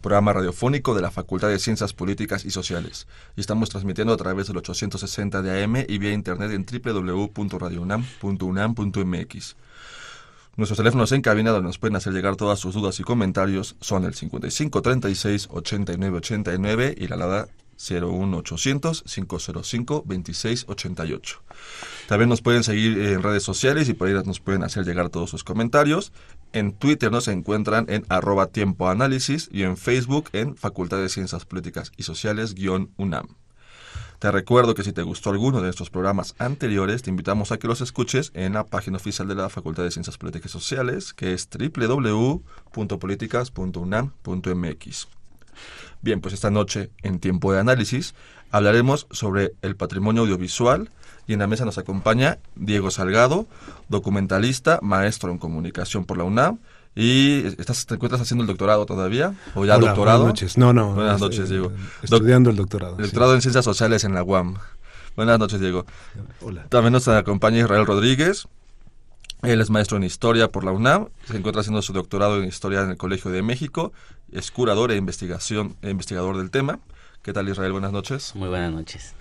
programa radiofónico de la Facultad de Ciencias Políticas y Sociales. Estamos transmitiendo a través del 860 de AM y vía internet en www.radiounam.unam.mx. Nuestros teléfonos en cabina donde nos pueden hacer llegar todas sus dudas y comentarios son el 55 36 89 89 y la alada 01800 505 2688. También nos pueden seguir en redes sociales y por ahí nos pueden hacer llegar todos sus comentarios. En Twitter nos encuentran en arroba análisis y en Facebook en Facultad de Ciencias Políticas y Sociales UNAM. Te recuerdo que si te gustó alguno de nuestros programas anteriores, te invitamos a que los escuches en la página oficial de la Facultad de Ciencias Políticas y Sociales, que es www.políticas.unam.mx. Bien, pues esta noche, en tiempo de análisis, hablaremos sobre el patrimonio audiovisual y en la mesa nos acompaña Diego Salgado, documentalista, maestro en comunicación por la UNAM. ¿Y estás, te encuentras haciendo el doctorado todavía? ¿O ya doctorado? Buenas noches. No, no. Buenas noches, Diego. Estudiando el doctorado. El doctorado en Ciencias Sociales en la UAM. Buenas noches, Diego. Hola. También nos acompaña Israel Rodríguez. Él es maestro en Historia por la UNAM. Se encuentra haciendo su doctorado en Historia en el Colegio de México. Es curador e, investigación, e investigador del tema. ¿Qué tal, Israel? Buenas noches. Muy buenas noches.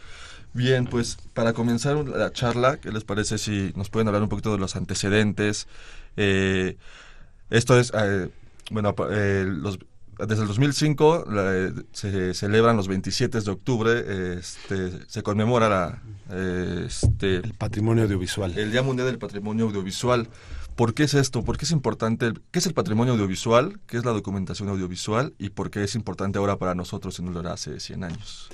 Bien, pues para comenzar la charla, ¿qué les parece si nos pueden hablar un poquito de los antecedentes? Eh, esto es, eh, bueno, eh, los, desde el 2005 se celebran los 27 de octubre, este, se conmemora la, este, el patrimonio audiovisual. El Día Mundial del Patrimonio Audiovisual. ¿Por qué es esto? ¿Por qué es importante? ¿Qué es el patrimonio audiovisual? ¿Qué es la documentación audiovisual? ¿Y por qué es importante ahora para nosotros no lo era hace 100 años?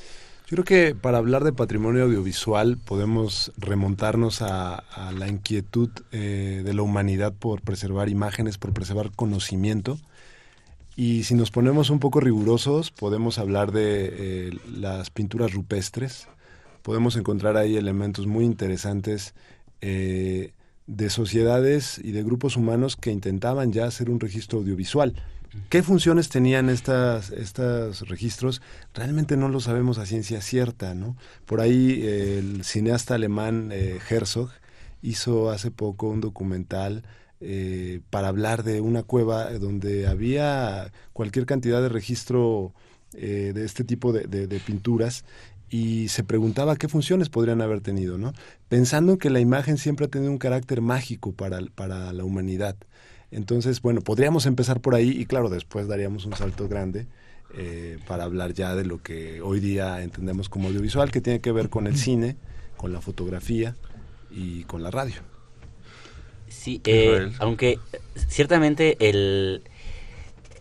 Yo creo que para hablar de patrimonio audiovisual podemos remontarnos a, la inquietud eh, de la humanidad por preservar imágenes, por preservar conocimiento. Y si nos ponemos un poco rigurosos, podemos hablar de eh, las pinturas rupestres. Podemos encontrar ahí elementos muy interesantes eh, de sociedades y de grupos humanos que intentaban ya hacer un registro audiovisual. ¿Qué funciones tenían estas, estos registros? Realmente no lo sabemos a ciencia cierta, ¿no? Por ahí el cineasta alemán eh, Herzog hizo hace poco un documental eh, para hablar de una cueva donde había cualquier cantidad de registro eh, de este tipo de, de, pinturas y se preguntaba qué funciones podrían haber tenido, ¿no? Pensando que la imagen siempre ha tenido un carácter mágico para, para la humanidad. Entonces, bueno, podríamos empezar por ahí y claro, después daríamos un salto grande eh, para hablar ya de lo que hoy día entendemos como audiovisual, que tiene que ver con el cine, con la fotografía y con la radio. Sí, eh, aunque ciertamente el,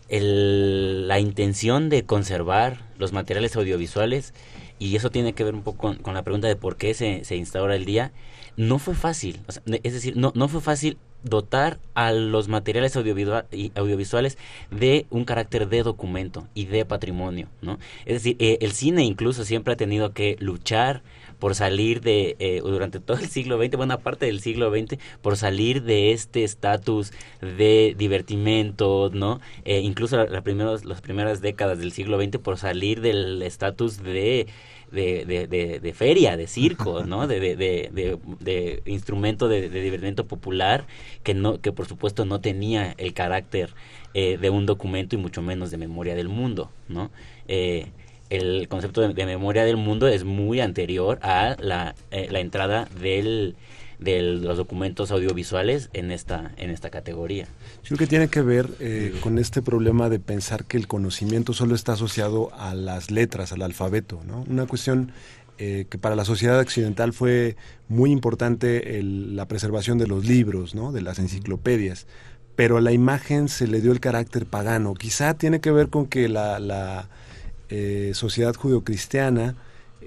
el, la intención de conservar los materiales audiovisuales, y eso tiene que ver un poco con, la pregunta de por qué se, se instaura el día, no fue fácil. es decir, no, no fue fácil dotar a los materiales audiovisuales de un carácter de documento y de patrimonio, ¿no? Es decir, eh, el cine incluso siempre ha tenido que luchar por salir de, eh, durante todo el siglo XX, buena parte del siglo XX, por salir de este estatus de divertimento, ¿no? Eh, incluso la, primeros, las primeras décadas del siglo XX, por salir del estatus de de, de, feria, de circo, ¿no? De, de, instrumento de, divertimento popular que no, que por supuesto no tenía el carácter eh, de un documento y mucho menos de memoria del mundo, ¿no? Eh, el concepto de, memoria del mundo es muy anterior a la, eh, la entrada del de los documentos audiovisuales en esta, en esta categoría. Yo creo que tiene que ver eh, con este problema de pensar que el conocimiento solo está asociado a las letras, al alfabeto, ¿no? Una cuestión eh, que para la sociedad occidental fue muy importante la preservación de los libros, ¿no? de las enciclopedias, pero a la imagen se le dio el carácter pagano. Quizá tiene que ver con que la, la eh, sociedad judeocristiana,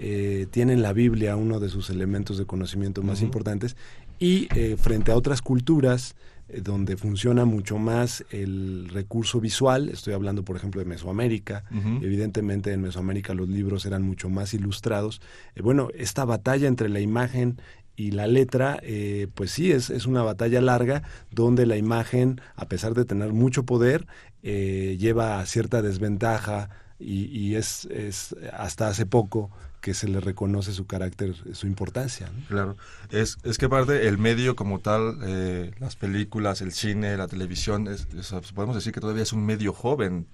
eh, tienen la Biblia uno de sus elementos de conocimiento más importantes y eh, frente a otras culturas eh, donde funciona mucho más el recurso visual, estoy hablando por ejemplo de Mesoamérica, evidentemente en Mesoamérica los libros eran mucho más ilustrados, eh, bueno, esta batalla entre la imagen y la letra, eh, pues sí, es, es una batalla larga donde la imagen, a pesar de tener mucho poder, lleva a cierta desventaja y, y es, es hasta hace poco que se le reconoce su carácter, su importancia. Claro, es, es que aparte el medio como tal, eh, las películas, el cine, la televisión, es, podemos decir que todavía es un medio joven.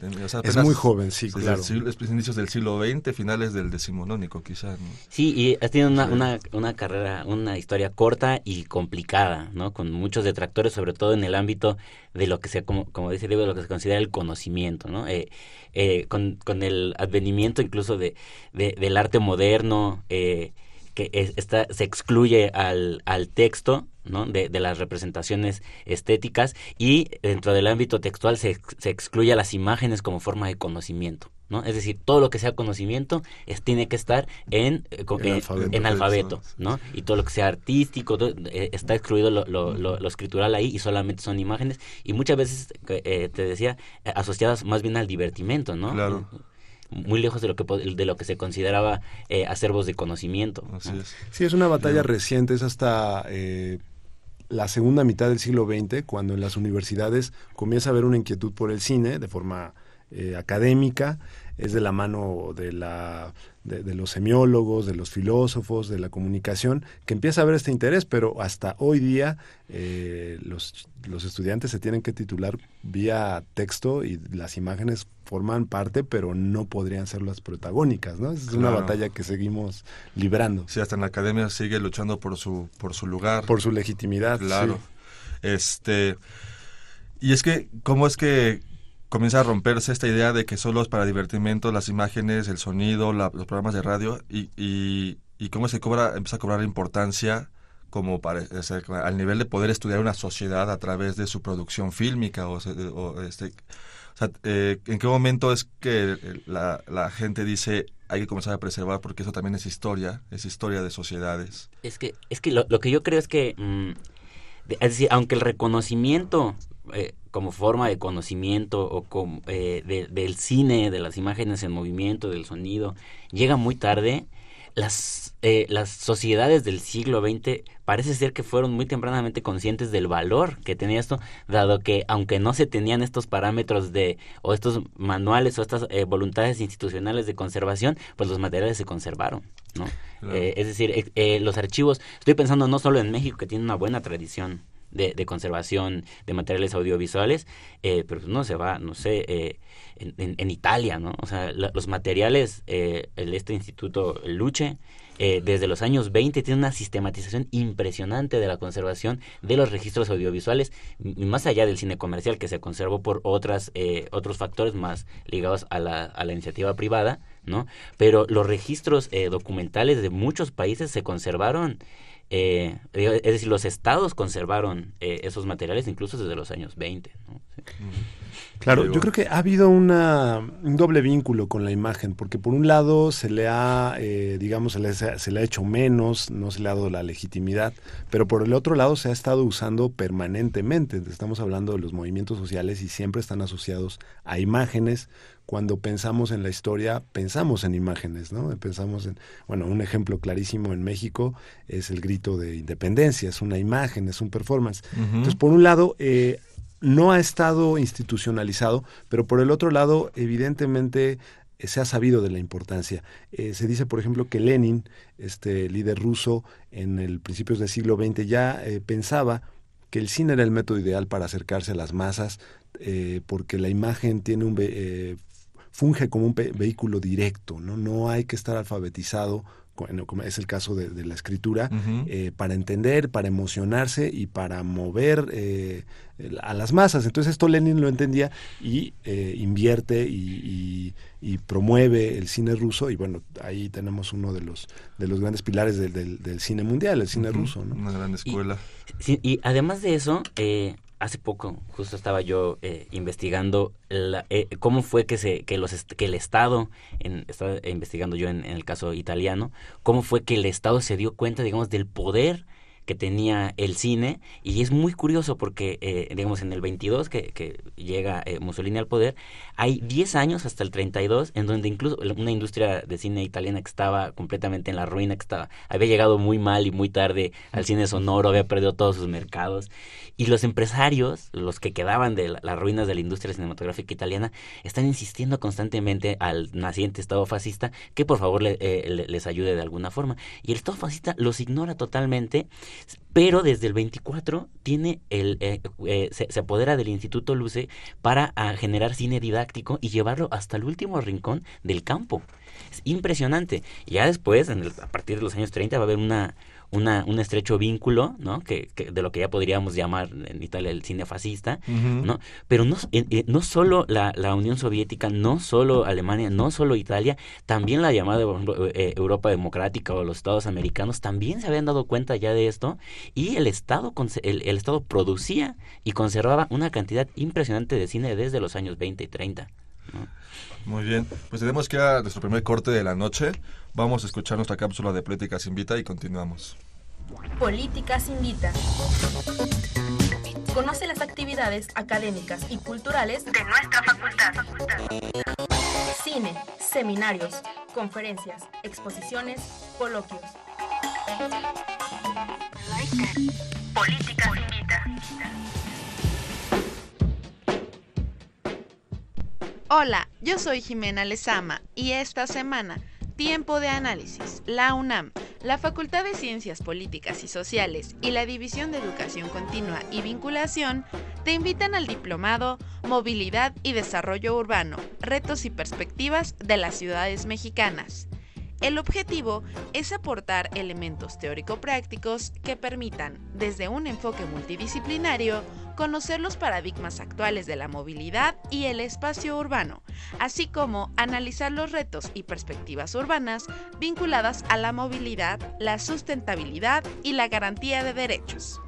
es muy joven, sí, claro. es inicios del siglo XX, finales del decimonónico quizás. Sí, y has tenido una, una, una, carrera, una historia corta y complicada, ¿no? Con muchos detractores, sobre todo en el ámbito de lo que se, como, como dice Diego, de lo que se considera el conocimiento, ¿no? Eh, eh, con, con, el advenimiento incluso de, del arte moderno, eh, que está, se excluye al, al texto ¿no? de, de, las representaciones estéticas y dentro del ámbito textual se, se excluye a las imágenes como forma de conocimiento. ¿no? Es decir, todo lo que sea conocimiento es, tiene que estar en, eh, en, alfabeto, ¿no? Y todo lo que sea artístico eh, está excluido lo, lo, lo, escritural ahí y solamente son imágenes y muchas veces, eh, te decía, asociadas más bien al divertimento, ¿no? Claro muy lejos de lo que de lo que se consideraba eh, acervos de conocimiento. Sí, es una batalla reciente, es hasta eh, la segunda mitad del siglo XX, cuando en las universidades comienza a haber una inquietud por el cine de forma eh, académica, es de la mano de, la, de, los semiólogos, de los filósofos, de la comunicación, que empieza a haber este interés, pero hasta hoy día eh, los, los estudiantes se tienen que titular vía texto y las imágenes forman parte, pero no podrían ser las protagónicas, ¿no? Es una batalla que seguimos librando. Sí, hasta en la academia sigue luchando por su, por su lugar. Por su legitimidad. Claro. Este... Y es que, ¿cómo es que comienza a romperse esta idea de que solo es para divertimento las imágenes, el sonido, los programas de radio y, y, cómo se cobra, empieza a cobrar importancia como para, al nivel de poder estudiar una sociedad a través de su producción fílmica o, este, eh, ¿en qué momento es que la, la, gente dice hay que comenzar a preservar porque eso también es historia, es historia de sociedades? Es que, es que lo, que yo creo es que, mm, es decir, aunque el reconocimiento eh, como forma de conocimiento o como, eh, del cine, de las imágenes en movimiento, del sonido, llega muy tarde. Las, eh, las sociedades del siglo XX parece ser que fueron muy tempranamente conscientes del valor que tenía esto, dado que aunque no se tenían estos parámetros de o estos manuales o estas eh, voluntades institucionales de conservación, pues los materiales se conservaron, ¿no? es decir, los archivos, estoy pensando no solo en México que tiene una buena tradición de, conservación de materiales audiovisuales, eh, pero no se va, no sé, eh, en, Italia, ¿no? O sea, los materiales, eh, el, este instituto Luche, desde los años 20 tiene una sistematización impresionante de la conservación de los registros audiovisuales, más allá del cine comercial que se conservó por otras, otros factores más ligados a la, a la iniciativa privada, ¿no? Pero los registros documentales de muchos países se conservaron eh, es decir, los estados conservaron eh, esos materiales incluso desde los años 20. Claro, yo creo que ha habido una, un doble vínculo con la imagen, porque por un lado se le ha, eh, digamos, se le, se le, ha hecho menos, no se le ha dado la legitimidad, pero por el otro lado se ha estado usando permanentemente. Estamos hablando de los movimientos sociales y siempre están asociados a imágenes, cuando pensamos en la historia, pensamos en imágenes, ¿no? Pensamos en, bueno, un ejemplo clarísimo en México es el grito de independencia, es una imagen, es un performance. Entonces, por un lado, eh, no ha estado institucionalizado, pero por el otro lado, evidentemente, eh, se ha sabido de la importancia. Eh, se dice, por ejemplo, que Lenin, este líder ruso, en el principios del siglo XX ya pensaba que el cine era el método ideal para acercarse a las masas, porque la imagen tiene un, funge como un vehículo directo, ¿no? No hay que estar alfabetizado como es el caso de, la escritura, eh, para entender, para emocionarse y para mover eh, a las masas. Entonces esto Lenin lo entendía y eh, invierte y, promueve el cine ruso y bueno, ahí tenemos uno de los, de los grandes pilares del, cine mundial, el cine ruso. Una gran escuela. Y, y además de eso, hace poco justo estaba yo eh, investigando eh, cómo fue que se que los que el Estado en, estaba investigando yo en, el caso italiano cómo fue que el Estado se dio cuenta digamos del poder que tenía el cine y es muy curioso porque eh, digamos en el 22 que, llega eh, Mussolini al poder hay 10 años hasta el 32 en donde incluso una industria de cine italiana que estaba completamente en la ruina que estaba había llegado muy mal y muy tarde al cine sonoro había perdido todos sus mercados. Y los empresarios los que quedaban de las ruinas de la industria cinematográfica italiana están insistiendo constantemente al naciente Estado fascista que por favor eh, les ayude de alguna forma. Y el Estado fascista los ignora totalmente pero desde el 24 tiene el, eh, eh, se, apodera del Instituto Luce para ah, generar cine didáctico y llevarlo hasta el último rincón del campo. Es impresionante. Ya después, en a partir de los años 30, va a haber una, una, un estrecho vínculo, ¿no? Que, de lo que ya podríamos llamar en Italia el cine fascista, ¿no? Pero no, no solo la, la, Unión Soviética, no solo Alemania, no solo Italia, también la llamada eh, Europa Democrática o los Estados americanos también se habían dado cuenta ya de esto y el Estado, el, el Estado producía y conservaba una cantidad impresionante de cine desde los años 20 y 30. Muy bien, pues tenemos que a nuestro primer corte de la noche. Vamos a escuchar nuestra cápsula de Políticas Invita y continuamos. Políticas Invita. Conoce las actividades académicas y culturales de nuestra facultad. Cine, seminarios, conferencias, exposiciones, coloquios. Políticas Hola, yo soy Jimena Lezama y esta semana, Tiempo de Análisis, la UNAM, la Facultad de Ciencias Políticas y Sociales y la División de Educación Continua y Vinculación te invitan al diplomado Movilidad y Desarrollo Urbano, Retos y Perspectivas de las Ciudades Mexicanas. El objetivo es aportar elementos teórico-prácticos que permitan, desde un enfoque multidisciplinario, conocer los paradigmas actuales de la movilidad y el espacio urbano, así como analizar los retos y perspectivas urbanas vinculadas a la movilidad, la sustentabilidad y la garantía de derechos.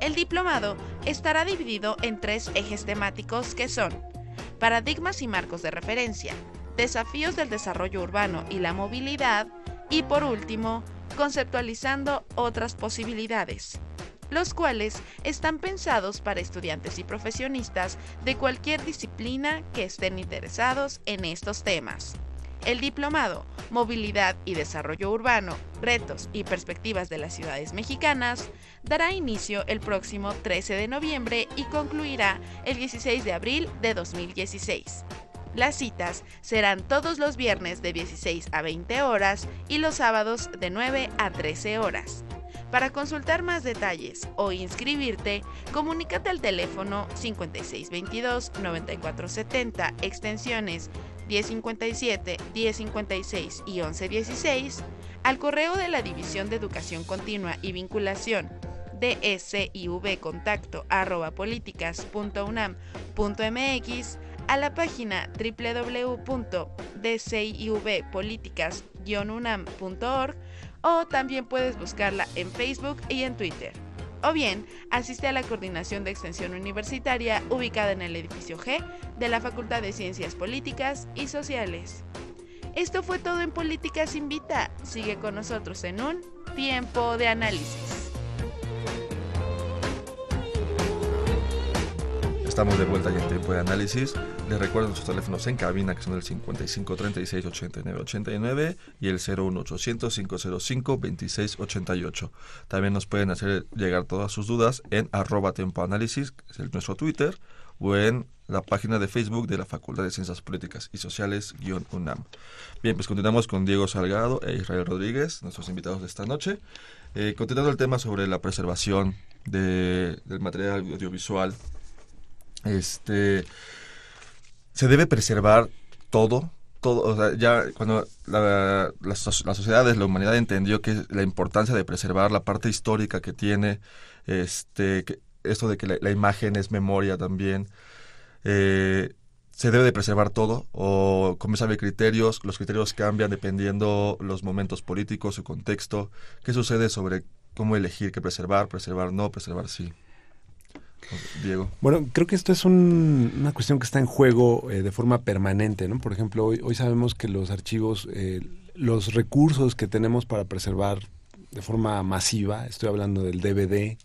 El diplomado estará dividido en tres ejes temáticos que son paradigmas y marcos de referencia, desafíos del desarrollo urbano y la movilidad y por último, conceptualizando otras posibilidades, los cuales están pensados para estudiantes y profesionistas de cualquier disciplina que estén interesados en estos temas. El diplomado Movilidad y Desarrollo Urbano, Retos y Perspectivas de las Ciudades Mexicanas dará inicio el próximo 13 de noviembre y concluirá el 16 de abril de 2016. Las citas serán todos los viernes de 16 a 20 horas y los sábados de 9 a 13 horas. Para consultar más detalles o inscribirte, comunícate al teléfono 5622-9470, extensiones 1057, 1056 y 1116, al correo de la División de Educación Continua y Vinculación dsivcontacto.políticas.unam.mx a la página www.dcivpoliticas-unam.org o también puedes buscarla en Facebook y en Twitter. O bien, asiste a la Coordinación de Extensión Universitaria ubicada en el edificio G de la Facultad de Ciencias Políticas y Sociales. Esto fue todo en Políticas Invita. Sigue con nosotros en un tiempo de análisis. Estamos de vuelta ya en tiempo de análisis. Les recuerdo nuestros teléfonos en cabina que son el 55 36 89 89 y el 01800 505 26 88. También nos pueden hacer llegar todas sus dudas en arroba tiempo análisis, que es nuestro Twitter, o en la página de Facebook de la Facultad de Ciencias Políticas y Sociales-UNAM. Bien, pues continuamos con Diego Salgado e Israel Rodríguez, nuestros invitados de esta noche. Eh, continuando el tema sobre la preservación de, del material audiovisual este se debe preservar todo, todo, o sea, ya cuando la, las, sociedades, la humanidad entendió que la importancia de preservar la parte histórica que tiene, este, esto de que la, imagen es memoria también, eh, se debe de preservar todo o como sabe criterios, los criterios cambian dependiendo los momentos políticos, su contexto, qué sucede sobre cómo elegir qué preservar, preservar no, preservar sí. Diego. Bueno, creo que esto es una cuestión que está en juego eh, de forma permanente, ¿no? Por ejemplo, hoy, hoy sabemos que los archivos, eh, los recursos que tenemos para preservar de forma masiva, estoy hablando del DVD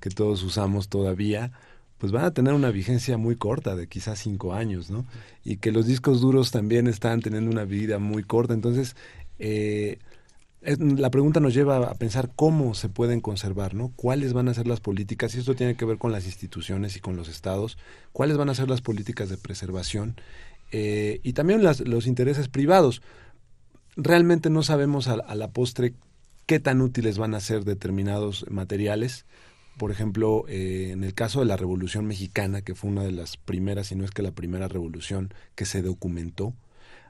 que todos usamos todavía, pues van a tener una vigencia muy corta, de quizás cinco años, ¿no? Y que los discos duros también están teniendo una vida muy corta. Entonces, eh, la pregunta nos lleva a pensar cómo se pueden conservar, ¿no? ¿Cuáles van a ser las políticas? Y esto tiene que ver con las instituciones y con los estados. ¿Cuáles van a ser las políticas de preservación? Eh, y también los intereses privados. Realmente no sabemos a, la postre qué tan útiles van a ser determinados materiales por ejemplo, eh, en el caso de la Revolución Mexicana, que fue una de las primeras, si no es que la primera revolución que se documentó,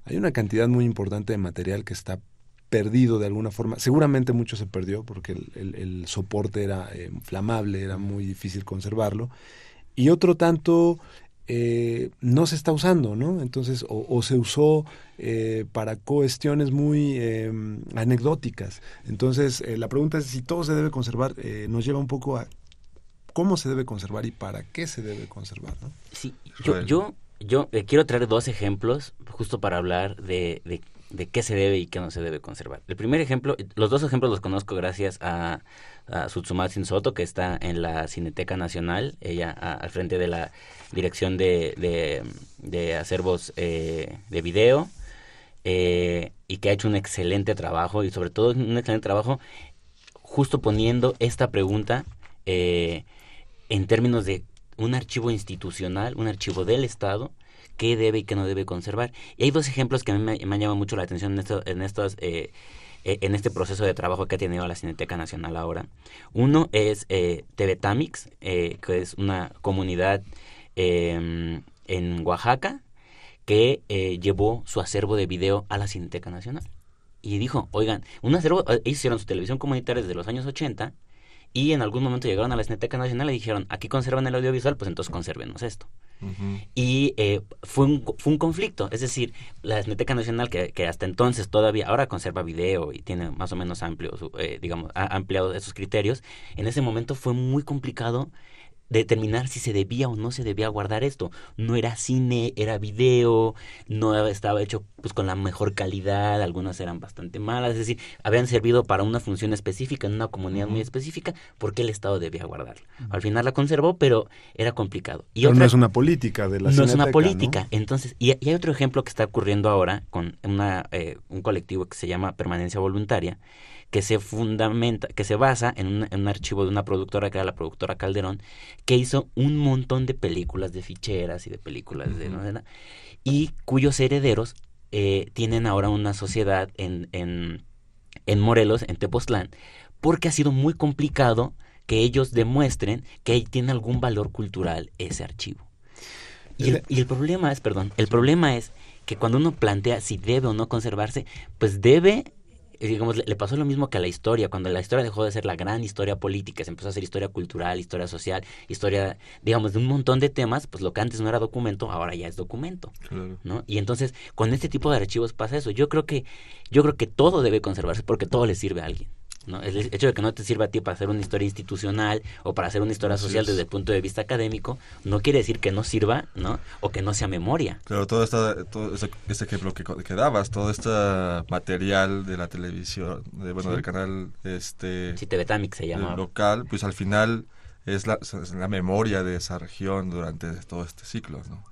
hay una cantidad muy importante de material que está perdido de alguna forma. Seguramente mucho se perdió porque el, soporte era eh, inflamable, era muy difícil conservarlo. Y otro tanto eh, no se está usando, ¿no? Entonces, o, se usó eh, para cuestiones muy em, anecdóticas. Entonces, eh, la pregunta es si todo se debe conservar, nos lleva un poco a cómo se debe conservar y para qué se debe conservar, ¿no? Sí, yo, yo, yo quiero traer dos ejemplos justo para hablar de, de, de qué se debe y qué no se debe conservar. El primer ejemplo, los dos ejemplos los conozco gracias a a Soto, que está en la Cineteca Nacional, ella al frente de la Dirección de, de, Acervos eh, de Video, eh, y que ha hecho un excelente trabajo, y sobre todo un excelente trabajo justo poniendo esta pregunta eh, en términos de un archivo institucional, un archivo del Estado, qué debe y qué no debe conservar. Y hay dos ejemplos que a mí me, me han llamado mucho la atención en, esto, en estos eh, en este proceso de trabajo que ha tenido la Cineteca Nacional ahora. Uno es eh, Tamix, eh, que es una comunidad em, en Oaxaca que eh, llevó su acervo de video a la Cineteca Nacional. Y dijo, oigan, un acervo, ellos hicieron su televisión comunitaria desde los años 80 y en algún momento llegaron a la Cineteca Nacional y dijeron, aquí conservan el audiovisual, pues entonces conservenos esto. Y eh, fue, un, fue un conflicto, es decir, la Cineteca Nacional, que, que, hasta entonces todavía, ahora conserva video y tiene más o menos amplio, eh, digamos, ha ampliado esos criterios, en ese momento fue muy complicado determinar si se debía o no se debía guardar esto. No era cine, era video, no estaba hecho pues con la mejor calidad, algunas eran bastante malas, es decir, habían servido para una función específica en una comunidad muy específica, porque el Estado debía guardarla. Al final la conservó, pero era complicado. Y no es una política de la No es una política. Entonces, y, hay otro ejemplo que está ocurriendo ahora con una, eh, un colectivo que se llama Permanencia Voluntaria, que se fundamenta, que se basa en un, archivo de una productora que era la productora Calderón, que hizo un montón de películas de ficheras y de películas de novela, y cuyos herederos eh, tienen ahora una sociedad en, en, en Morelos, en Tepoztlán, porque ha sido muy complicado que ellos demuestren que tiene algún valor cultural ese archivo. Y el, y el, problema es, perdón, el problema es que cuando uno plantea si debe o no conservarse, pues debe digamos, le, pasó lo mismo que a la historia, cuando la historia dejó de ser la gran historia política, se empezó a hacer historia cultural, historia social, historia, digamos, de un montón de temas, pues lo que antes no era documento, ahora ya es documento, ¿no? Y entonces, con este tipo de archivos pasa eso. Yo creo que, yo creo que todo debe conservarse porque todo le sirve a alguien. El hecho de que no te sirva a ti para hacer una historia institucional o para hacer una historia social desde el punto de vista académico, no quiere decir que no sirva, ¿no? O que no sea memoria. Pero todo, esta, todo ese, ejemplo que, que, dabas, todo este material de la televisión, de, bueno, del canal este sí, se llama. local, pues al final es la, la memoria de esa región durante todo este ciclo, ¿no?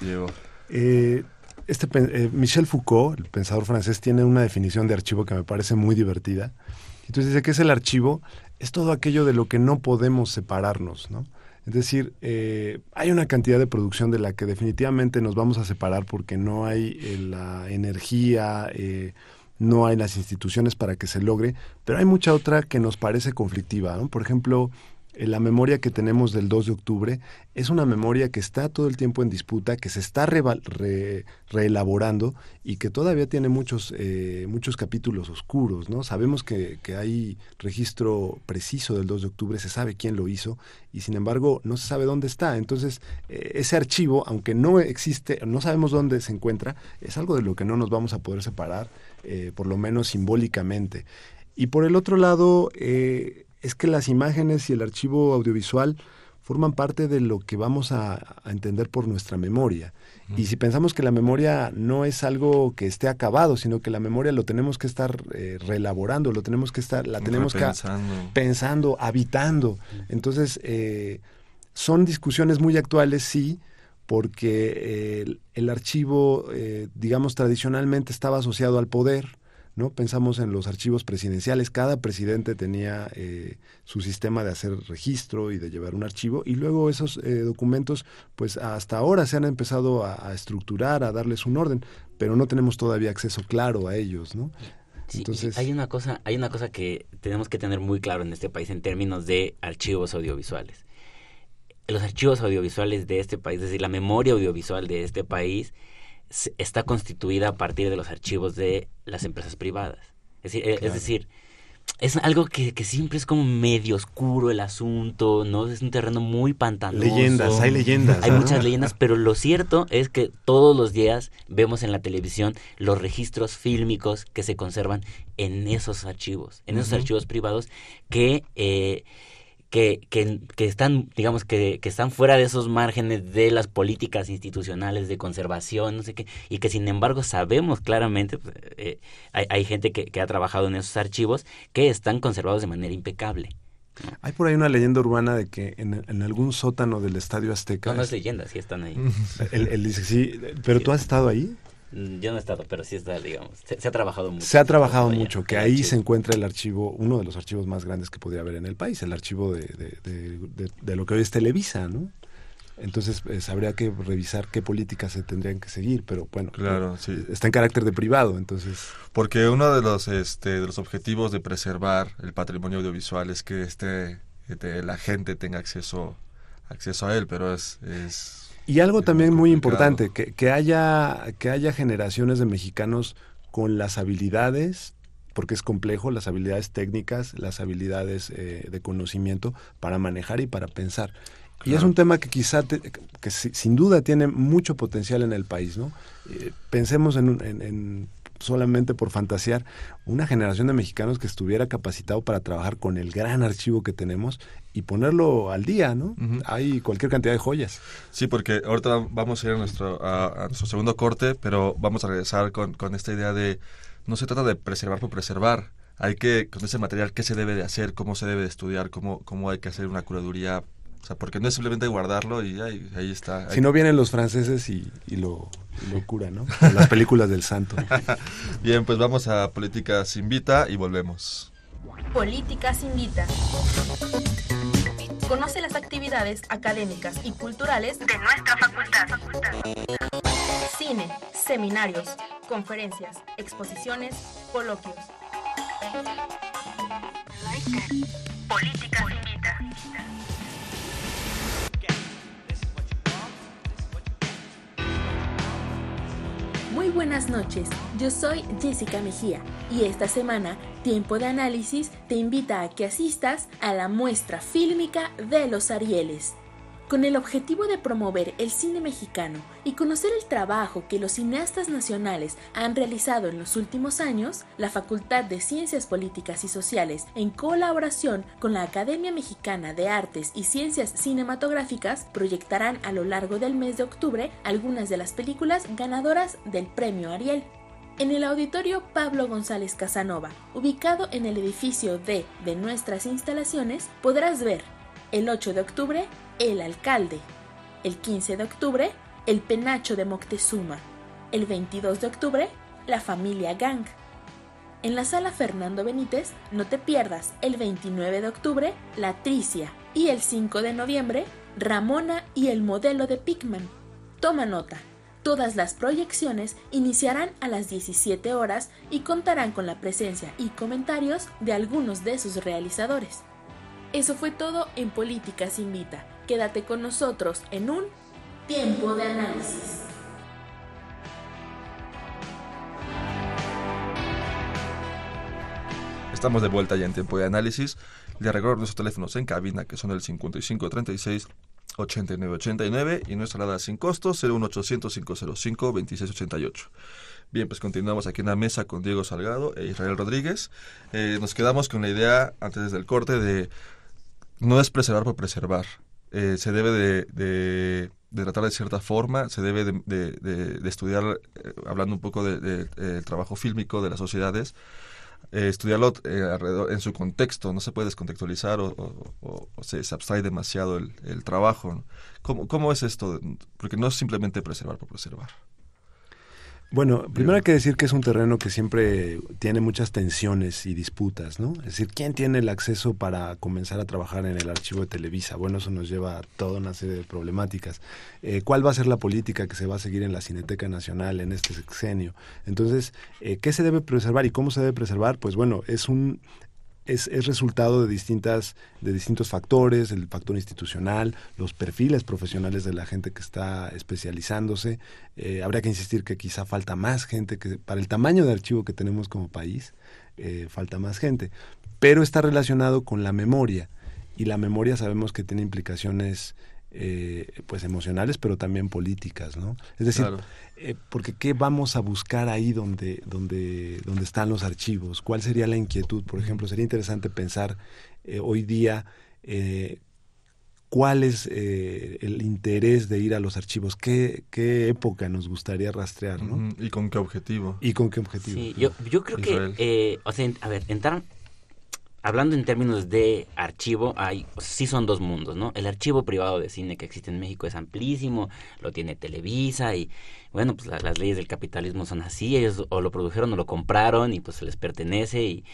Diego. Eh, este, eh, Michel Foucault, el pensador francés, tiene una definición de archivo que me parece muy divertida entonces dice que es el archivo, es todo aquello de lo que no podemos separarnos, ¿no? Es decir, eh, hay una cantidad de producción de la que definitivamente nos vamos a separar porque no hay eh, la energía, eh, no hay las instituciones para que se logre, pero hay mucha otra que nos parece conflictiva. Por ejemplo, la memoria que tenemos del 2 de octubre es una memoria que está todo el tiempo en disputa, que se está reelaborando y que todavía tiene muchos, eh, muchos capítulos oscuros. ¿no? Sabemos que, hay registro preciso del 2 de octubre, se sabe quién lo hizo y sin embargo no se sabe dónde está. Entonces, eh, ese archivo, aunque no existe, no sabemos dónde se encuentra, es algo de lo que no nos vamos a poder separar, por lo menos simbólicamente. Y por el otro lado, es que las imágenes y el archivo audiovisual forman parte de lo que vamos a, entender por nuestra memoria. Y si pensamos que la memoria no es algo que esté acabado, sino que la memoria lo tenemos que estar eh, reelaborando, lo tenemos que estar, la tenemos que pensando, habitando. Entonces, eh, son discusiones muy actuales, sí, porque eh, el, archivo, eh, digamos, tradicionalmente estaba asociado al poder, ¿no? Pensamos en los archivos presidenciales, cada presidente tenía eh, su sistema de hacer registro y de llevar un archivo, y luego esos documentos, pues hasta ahora se han empezado a, estructurar, a darles un orden, pero no tenemos todavía acceso claro a ellos, ¿no? Entonces... hay una cosa, hay una cosa que tenemos que tener muy claro en este país en términos de archivos audiovisuales los archivos audiovisuales de este país, es decir, la memoria audiovisual de este país está constituida a partir de los archivos de las empresas privadas. Es decir, e, es, decir, es algo que, siempre es como medio oscuro el asunto, ¿no? Es un terreno muy pantanoso. Leyendas, hay leyendas. Hay muchas leyendas, pero lo cierto es que todos los días vemos en la televisión los registros fílmicos que se conservan en esos archivos, en esos archivos privados que... Eh, que, que, que, están, digamos, que, que, están fuera de esos márgenes de las políticas institucionales de conservación, no sé qué, y que sin embargo sabemos claramente, pues, eh, hay, hay, gente que, ha trabajado en esos archivos que están conservados de manera impecable. Hay por ahí una leyenda urbana de que en, en algún sótano del Estadio Azteca... No, no es leyenda, sí están ahí. Él, dice, sí, pero tú has estado ahí. Yo no he estado, pero sí está, digamos, se, ha trabajado mucho. Se ha trabajado mucho, que ahí se encuentra el archivo, uno de los archivos más grandes que podría haber en el país, el archivo de, de, lo que hoy es Televisa, ¿no? Entonces pues, habría que revisar qué políticas se tendrían que seguir, pero bueno, claro, sí. está en carácter de privado, entonces. Porque uno de los, este, de los objetivos de preservar el patrimonio audiovisual es que este, este la gente tenga acceso, acceso a él, pero es, es y algo también muy importante, que, que, haya, que haya generaciones de mexicanos con las habilidades, porque es complejo, las habilidades técnicas, las habilidades eh, de conocimiento para manejar y para pensar. Y es un tema que quizá, que sin duda tiene mucho potencial en el país, ¿no? Eh, pensemos en, en solamente por fantasear, una generación de mexicanos que estuviera capacitado para trabajar con el gran archivo que tenemos y ponerlo al día, ¿no? Hay cualquier cantidad de joyas. Sí, porque ahorita vamos a ir a nuestro, a, nuestro segundo corte, pero vamos a regresar con, con esta idea de, no se trata de preservar por preservar, hay que, con ese material, qué se debe de hacer, cómo se debe de estudiar, cómo, cómo hay que hacer una curaduría o sea, porque no es simplemente guardarlo y ahí, ahí está. Si no vienen los franceses y, y lo, lo curan, ¿no? las películas del santo. Bien, pues vamos a Políticas Invita y volvemos. Políticas Invita. Conoce las actividades académicas y culturales de nuestra facultad. Cine, seminarios, conferencias, exposiciones, coloquios. Políticas Invita. Muy buenas noches, yo soy Jessica Mejía y esta semana Tiempo de Análisis te invita a que asistas a la muestra fílmica de los Arieles con el objetivo de promover el cine mexicano y conocer el trabajo que los cineastas nacionales han realizado en los últimos años, la Facultad de Ciencias Políticas y Sociales, en colaboración con la Academia Mexicana de Artes y Ciencias Cinematográficas, proyectarán a lo largo del mes de octubre algunas de las películas ganadoras del Premio Ariel. En el auditorio Pablo González Casanova, ubicado en el edificio D de nuestras instalaciones, podrás ver el 8 de octubre el Alcalde. El 15 de octubre, El Penacho de Moctezuma. El 22 de octubre, La Familia Gang. En la sala Fernando Benítez, no te pierdas el 29 de octubre, La Tricia. Y el 5 de noviembre, Ramona y el modelo de Pickman. Toma nota. Todas las proyecciones iniciarán a las 17 horas y contarán con la presencia y comentarios de algunos de sus realizadores. Eso fue todo en Políticas Invita. Quédate con nosotros en un tiempo de análisis. Estamos de vuelta ya en tiempo de análisis. Le recuerdo nuestros teléfonos en cabina que son el 5536 8989 y nuestra alada sin costo 01800 505 2688. Bien, pues continuamos aquí en la mesa con Diego Salgado e Israel Rodríguez. Eh, nos quedamos con la idea antes del corte de no es preservar por preservar, eh, se debe de, tratar de cierta forma, se debe de, estudiar, eh, hablando un poco del trabajo fílmico de las sociedades, estudiarlo en su contexto, no se puede descontextualizar o, se, abstrae demasiado el, trabajo. ¿Cómo, ¿Cómo es esto? Porque no es simplemente preservar por preservar. Bueno, primero hay que decir que es un terreno que siempre tiene muchas tensiones y disputas, ¿no? Es decir, ¿quién tiene el acceso para comenzar a trabajar en el archivo de Televisa? Bueno, eso nos lleva a toda una serie de problemáticas. Eh, ¿Cuál va a ser la política que se va a seguir en la Cineteca Nacional en este sexenio? Entonces, eh, ¿qué se debe preservar y cómo se debe preservar? Pues bueno, es un es, es, resultado de distintas de distintos factores el factor institucional los perfiles profesionales de la gente que está especializándose. Eh, habría que insistir que quizá falta más gente que para el tamaño de archivo que tenemos como país eh, falta más gente. Pero está relacionado con la memoria y la memoria sabemos que tiene implicaciones eh, pues emocionales pero también políticas no es decir eh, porque qué vamos a buscar ahí donde donde donde están los archivos cuál sería la inquietud por ejemplo sería interesante pensar eh, hoy día cuál es el interés de ir a los archivos qué, qué época nos gustaría rastrear no y con qué objetivo y con qué objetivo sí, yo, yo creo que o sea a ver entrar hablando en términos de archivo, hay, sí son dos mundos, ¿no? El archivo privado de cine que existe en México es amplísimo, lo tiene Televisa y, bueno, pues las leyes del capitalismo son así, ellos o lo produjeron o lo compraron y pues se les pertenece y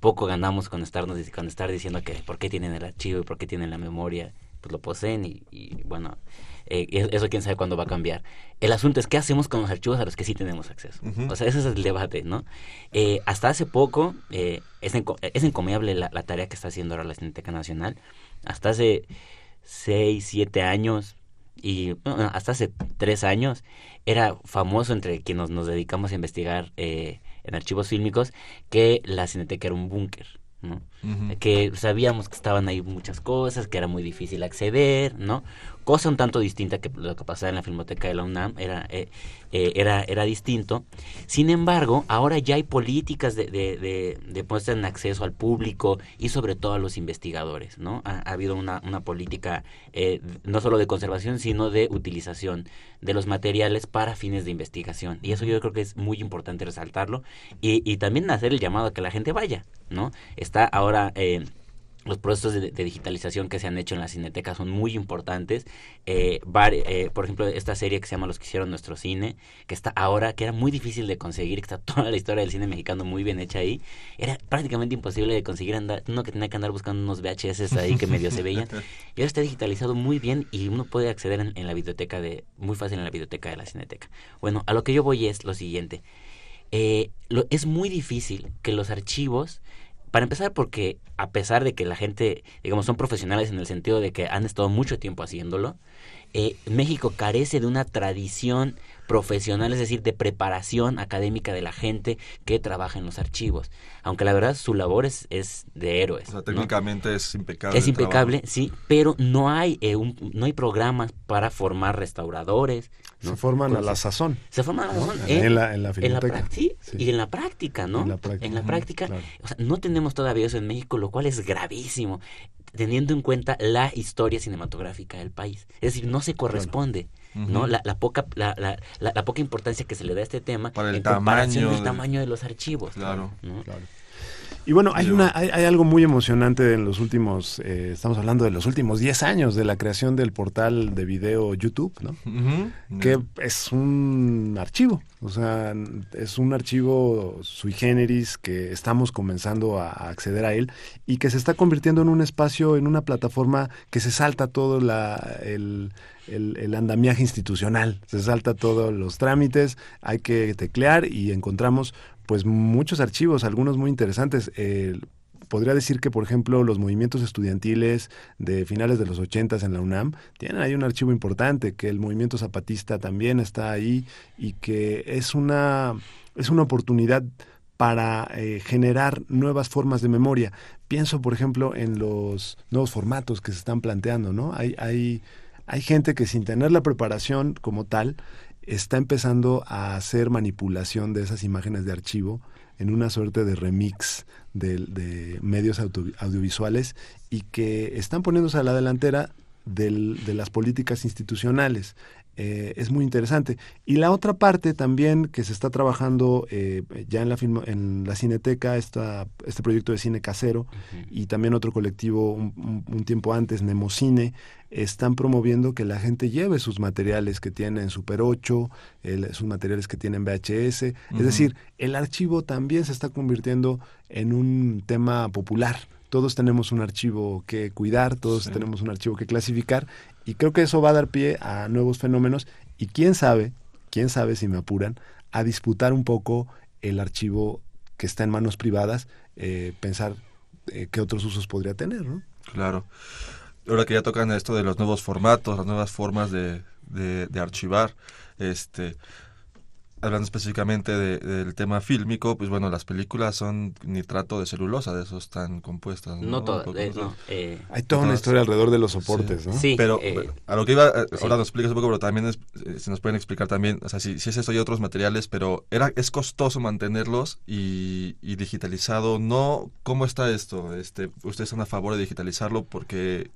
poco ganamos con, estarnos, con estar diciendo que por qué tienen el archivo y por qué tienen la memoria, pues lo poseen y, y bueno, eh, eso quién sabe cuándo va a cambiar. El asunto es qué hacemos con los archivos a los que sí tenemos acceso. O sea, ese es el debate, ¿no? Eh, hasta hace poco eh, es, es encomiable la, tarea que está haciendo ahora la Cineteca Nacional. Hasta hace seis, siete años y hasta hace tres años era famoso entre quienes nos, dedicamos a investigar en archivos fílmicos que la Cineteca era un búnker. ¿no? Que sabíamos que estaban ahí muchas cosas, que era muy difícil acceder, ¿no? Cosa un tanto distinta que lo que pasaba en la Filmoteca de la UNAM, era, eh, eh, era, era distinto. Sin embargo, ahora ya hay políticas de, de, de, puesta en acceso al público y sobre todo a los investigadores, ¿no? Ha, habido una, una política eh, no solo de conservación, sino de utilización de los materiales para fines de investigación. Y eso yo creo que es muy importante resaltarlo y, y también hacer el llamado a que la gente vaya, ¿no? Está ahora... Eh, los procesos de, digitalización que se han hecho en la cineteca son muy importantes. Eh, eh, por ejemplo, esta serie que se llama Los que hicieron nuestro cine, que está ahora, que era muy difícil de conseguir, que está toda la historia del cine mexicano muy bien hecha ahí, era prácticamente imposible de conseguir, andar, uno que tenía que andar buscando unos VHS ahí que medio se veían. Y ahora está digitalizado muy bien y uno puede acceder en, la biblioteca de, muy fácil en la biblioteca de la cineteca. Bueno, a lo que yo voy es lo siguiente. Eh, lo, es muy difícil que los archivos para empezar, porque a pesar de que la gente, digamos, son profesionales en el sentido de que han estado mucho tiempo haciéndolo, eh, México carece de una tradición profesional, es decir, de preparación académica de la gente que trabaja en los archivos. Aunque la verdad su labor es, de héroes. O sea, técnicamente es impecable. Es impecable, sí, pero no hay, eh, no hay programas para formar restauradores. Se forman a la sazón. Se forman a la sazón. En, la, en la, sí, y en la práctica, ¿no? En la práctica. En la práctica o sea, no tenemos todavía eso en México, lo cual es gravísimo teniendo en cuenta la historia cinematográfica del país. Es decir, no se corresponde. ¿No? La, la poca la, la, la, poca importancia que se le da a este tema Para el en tamaño comparación del tamaño de los archivos. Claro, claro. Y bueno, hay, una, hay, algo muy emocionante en los últimos, eh, estamos hablando de los últimos 10 años de la creación del portal de video YouTube, ¿no? Que es un archivo, o sea, es un archivo sui generis que estamos comenzando a, acceder a él y que se está convirtiendo en un espacio, en una plataforma que se salta todo la, el, el, andamiaje institucional, se salta todos los trámites, hay que teclear y encontramos pues muchos archivos, algunos muy interesantes. podría decir que, por ejemplo, los movimientos estudiantiles de finales de los ochentas en la UNAM tienen ahí un archivo importante, que el movimiento zapatista también está ahí y que es una, es una oportunidad para eh, generar nuevas formas de memoria. Pienso, por ejemplo, en los nuevos formatos que se están planteando, ¿no? Hay, hay, hay gente que sin tener la preparación como tal, está empezando a hacer manipulación de esas imágenes de archivo en una suerte de remix de, medios audiovisuales y que están poniéndose a la delantera del, de las políticas institucionales. Eh, es muy interesante. Y la otra parte también que se está trabajando eh, ya en la, en la Cineteca, esta, este proyecto de cine casero y también otro colectivo un, tiempo antes, Nemocine, están promoviendo que la gente lleve sus materiales que tienen Super 8, sus materiales que tienen VHS. Es decir, el archivo también se está convirtiendo en un tema popular todos tenemos un archivo que cuidar, todos tenemos un archivo que clasificar y creo que eso va a dar pie a nuevos fenómenos y quién sabe, quién sabe si me apuran, a disputar un poco el archivo que está en manos privadas, eh, pensar eh, qué otros usos podría tener, ¿no? Claro. Ahora que ya tocan esto de los nuevos formatos, las nuevas formas de, de, de archivar, este, hablando específicamente del tema fílmico, pues bueno, las películas son nitrato de celulosa, de esos están compuestas. No, no todas. Eh, eh, Hay toda una historia alrededor de los soportes, ¿no? Sí. Pero eh, a lo que iba, ahora nos explicas un poco, pero también se nos pueden explicar también, o sea, si, si es eso y otros materiales, pero era es costoso mantenerlos y, y digitalizado, ¿no? ¿Cómo está esto? Este, ¿Ustedes están a favor de digitalizarlo? Porque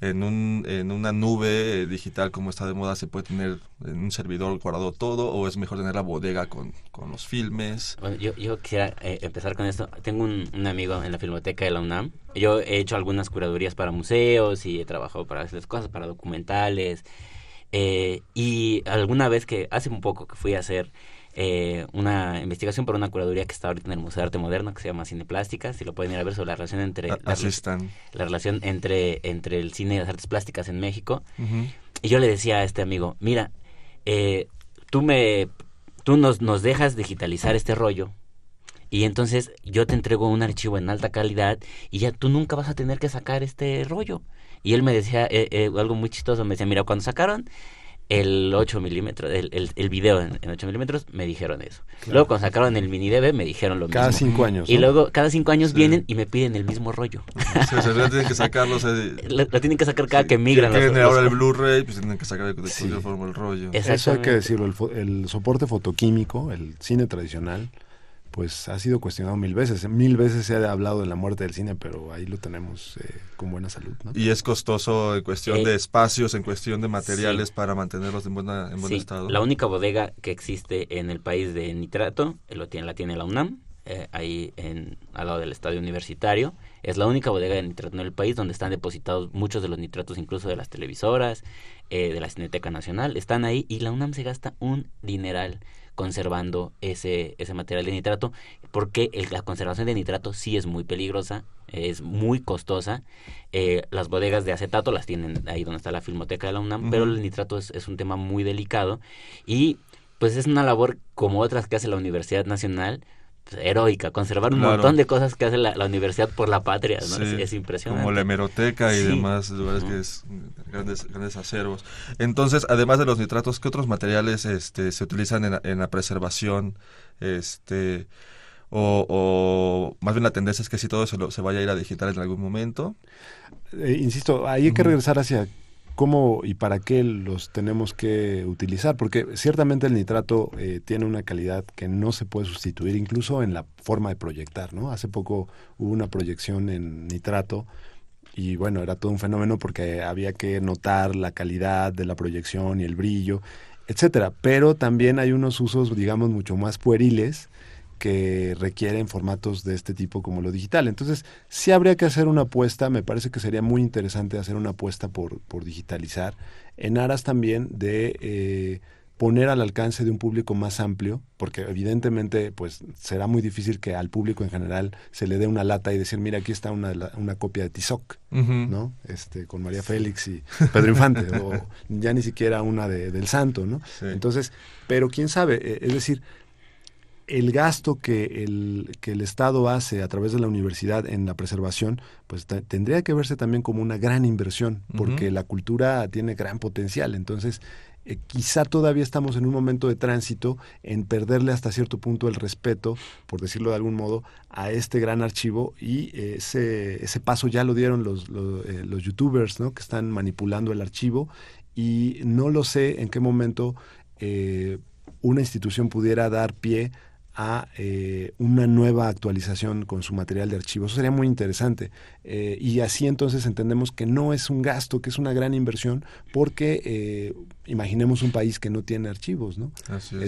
en, un, en una nube digital como está de moda se puede tener en un servidor guardado todo o es mejor tener la bodega con, con los filmes? Bueno, yo, yo quisiera eh, empezar con esto. Tengo un, un, amigo en la Filmoteca de la UNAM. Yo he hecho algunas curadurías para museos y he trabajado para esas cosas, para documentales. Eh, y alguna vez que, hace un poco que fui a hacer eh, una investigación por una curaduría que está ahorita en el Museo de Arte Moderno que se llama Cine Plástica, si lo pueden ir a ver sobre la relación entre la, la, relación entre entre el cine y las artes plásticas en México. Y yo le decía a este amigo, mira, eh, tú me tú nos nos dejas digitalizar este rollo y entonces yo te entrego un archivo en alta calidad y ya tú nunca vas a tener que sacar este rollo. Y él me decía eh, algo muy chistoso, me decía, mira, cuando sacaron el 8 milímetros, el, el, video en, 8 milímetros, me dijeron eso. Luego cuando sacaron el mini DB me dijeron lo mismo. Cada cinco años. Y luego cada cinco años vienen y me piden el mismo rollo. Sí, o sea, tienen que sacarlo. lo, tienen que sacar cada que migran. Tienen ahora el Blu-ray, pues tienen que sacar de, cualquier forma el rollo. Eso hay que decirlo, el, el soporte fotoquímico, el cine tradicional, pues ha sido cuestionado mil veces. Mil veces se ha hablado de la muerte del cine, pero ahí lo tenemos eh, con buena salud. ¿no? Y es costoso en cuestión de espacios, en cuestión de materiales para mantenerlos en, buena, en buen sí. estado. La única bodega que existe en el país de nitrato eh, lo tiene, la tiene la UNAM, eh, ahí en, al lado del estadio universitario. Es la única bodega de nitrato en el país donde están depositados muchos de los nitratos, incluso de las televisoras, de la Cineteca Nacional. Están ahí y la UNAM se gasta un dineral conservando ese, ese material de nitrato, porque la conservación de nitrato sí es muy peligrosa, es muy costosa. Eh, las bodegas de acetato las tienen ahí donde está la filmoteca de la UNAM, pero el nitrato es, es un tema muy delicado y pues es una labor como otras que hace la Universidad Nacional, heroica, conservar un montón de cosas que hace la, universidad por la patria, ¿no? es, impresionante. Como la hemeroteca y demás lugares que es grandes, grandes acervos. Entonces, además de los nitratos, ¿qué otros materiales este, se utilizan en, la preservación? Este, o, más bien la tendencia es que si todo se, se vaya a ir a digital en algún momento. Eh, insisto, ahí hay que regresar hacia cómo y para qué los tenemos que utilizar, porque ciertamente el nitrato eh, tiene una calidad que no se puede sustituir, incluso en la forma de proyectar, ¿no? Hace poco hubo una proyección en nitrato y bueno, era todo un fenómeno porque había que notar la calidad de la proyección y el brillo, etcétera. Pero también hay unos usos, digamos, mucho más pueriles que requieren formatos de este tipo como lo digital. Entonces, sí habría que hacer una apuesta, me parece que sería muy interesante hacer una apuesta por, por digitalizar, en aras también de eh, poner al alcance de un público más amplio, porque evidentemente pues será muy difícil que al público en general se le dé una lata y decir, mira, aquí está una, una copia de Tizoc, ¿no? Este, con María Félix y Pedro Infante, o ya ni siquiera una de, del Santo, ¿no? Entonces, pero quién sabe, eh, es decir, el gasto que el, que el Estado hace a través de la universidad en la preservación, pues tendría que verse también como una gran inversión, porque la cultura tiene gran potencial. Entonces, eh, quizá todavía estamos en un momento de tránsito en perderle hasta cierto punto el respeto, por decirlo de algún modo, a este gran archivo y ese, ese paso ya lo dieron los, los, eh, los youtubers ¿no? que están manipulando el archivo y no lo sé en qué momento eh, una institución pudiera dar pie a eh, una nueva actualización con su material de archivo. Eso sería muy interesante. Eh, y así entonces entendemos que no es un gasto, que es una gran inversión, porque eh, imaginemos un país que no tiene archivos, ¿no?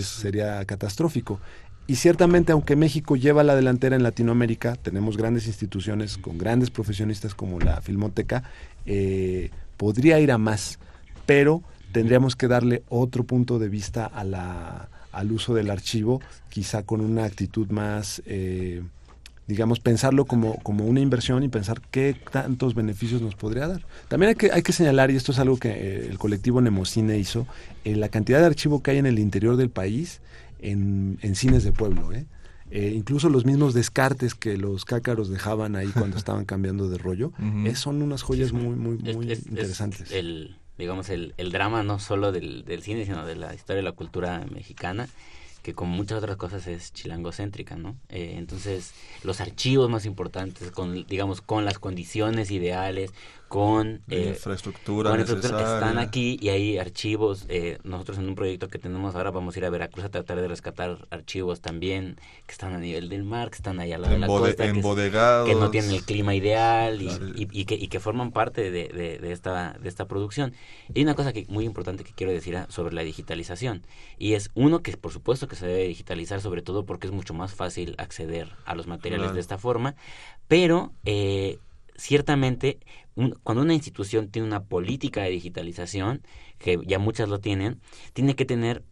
sería catastrófico. Y ciertamente, aunque México lleva la delantera en Latinoamérica, tenemos grandes instituciones con grandes profesionistas como la Filmoteca, podría ir a más, pero tendríamos que darle otro punto de vista a la al uso del archivo, quizá con una actitud más, eh, digamos, pensarlo como, como una inversión y pensar qué tantos beneficios nos podría dar. También hay que, hay que señalar, y esto es algo que eh, el colectivo Nemocine hizo, eh, la cantidad de archivo que hay en el interior del país en, en cines de pueblo. incluso los mismos descartes que los cácaros dejaban ahí cuando estaban cambiando de rollo, son unas joyas muy, muy, muy interesantes digamos, el, el drama no solo del, del cine, sino de la historia de la cultura mexicana que como muchas otras cosas es chilangocéntrica, ¿no? Eh, entonces, los archivos más importantes, con, digamos, con las condiciones ideales, con eh, infraestructura, están aquí y hay archivos. Eh, nosotros en un proyecto que tenemos ahora vamos a ir a Veracruz a tratar de rescatar archivos también que están a nivel del mar, que están ahí a la de la costa, que, que, no tienen el clima ideal y, y, que, y que forman parte de, de, esta, de esta producción. Y hay una cosa que muy importante que quiero decir sobre la digitalización y es uno que por supuesto que se debe digitalizar sobre todo porque es mucho más fácil acceder a los materiales de esta forma, pero eh, ciertamente cuando una institución tiene una política de digitalización, que ya muchas lo tienen, tiene que tener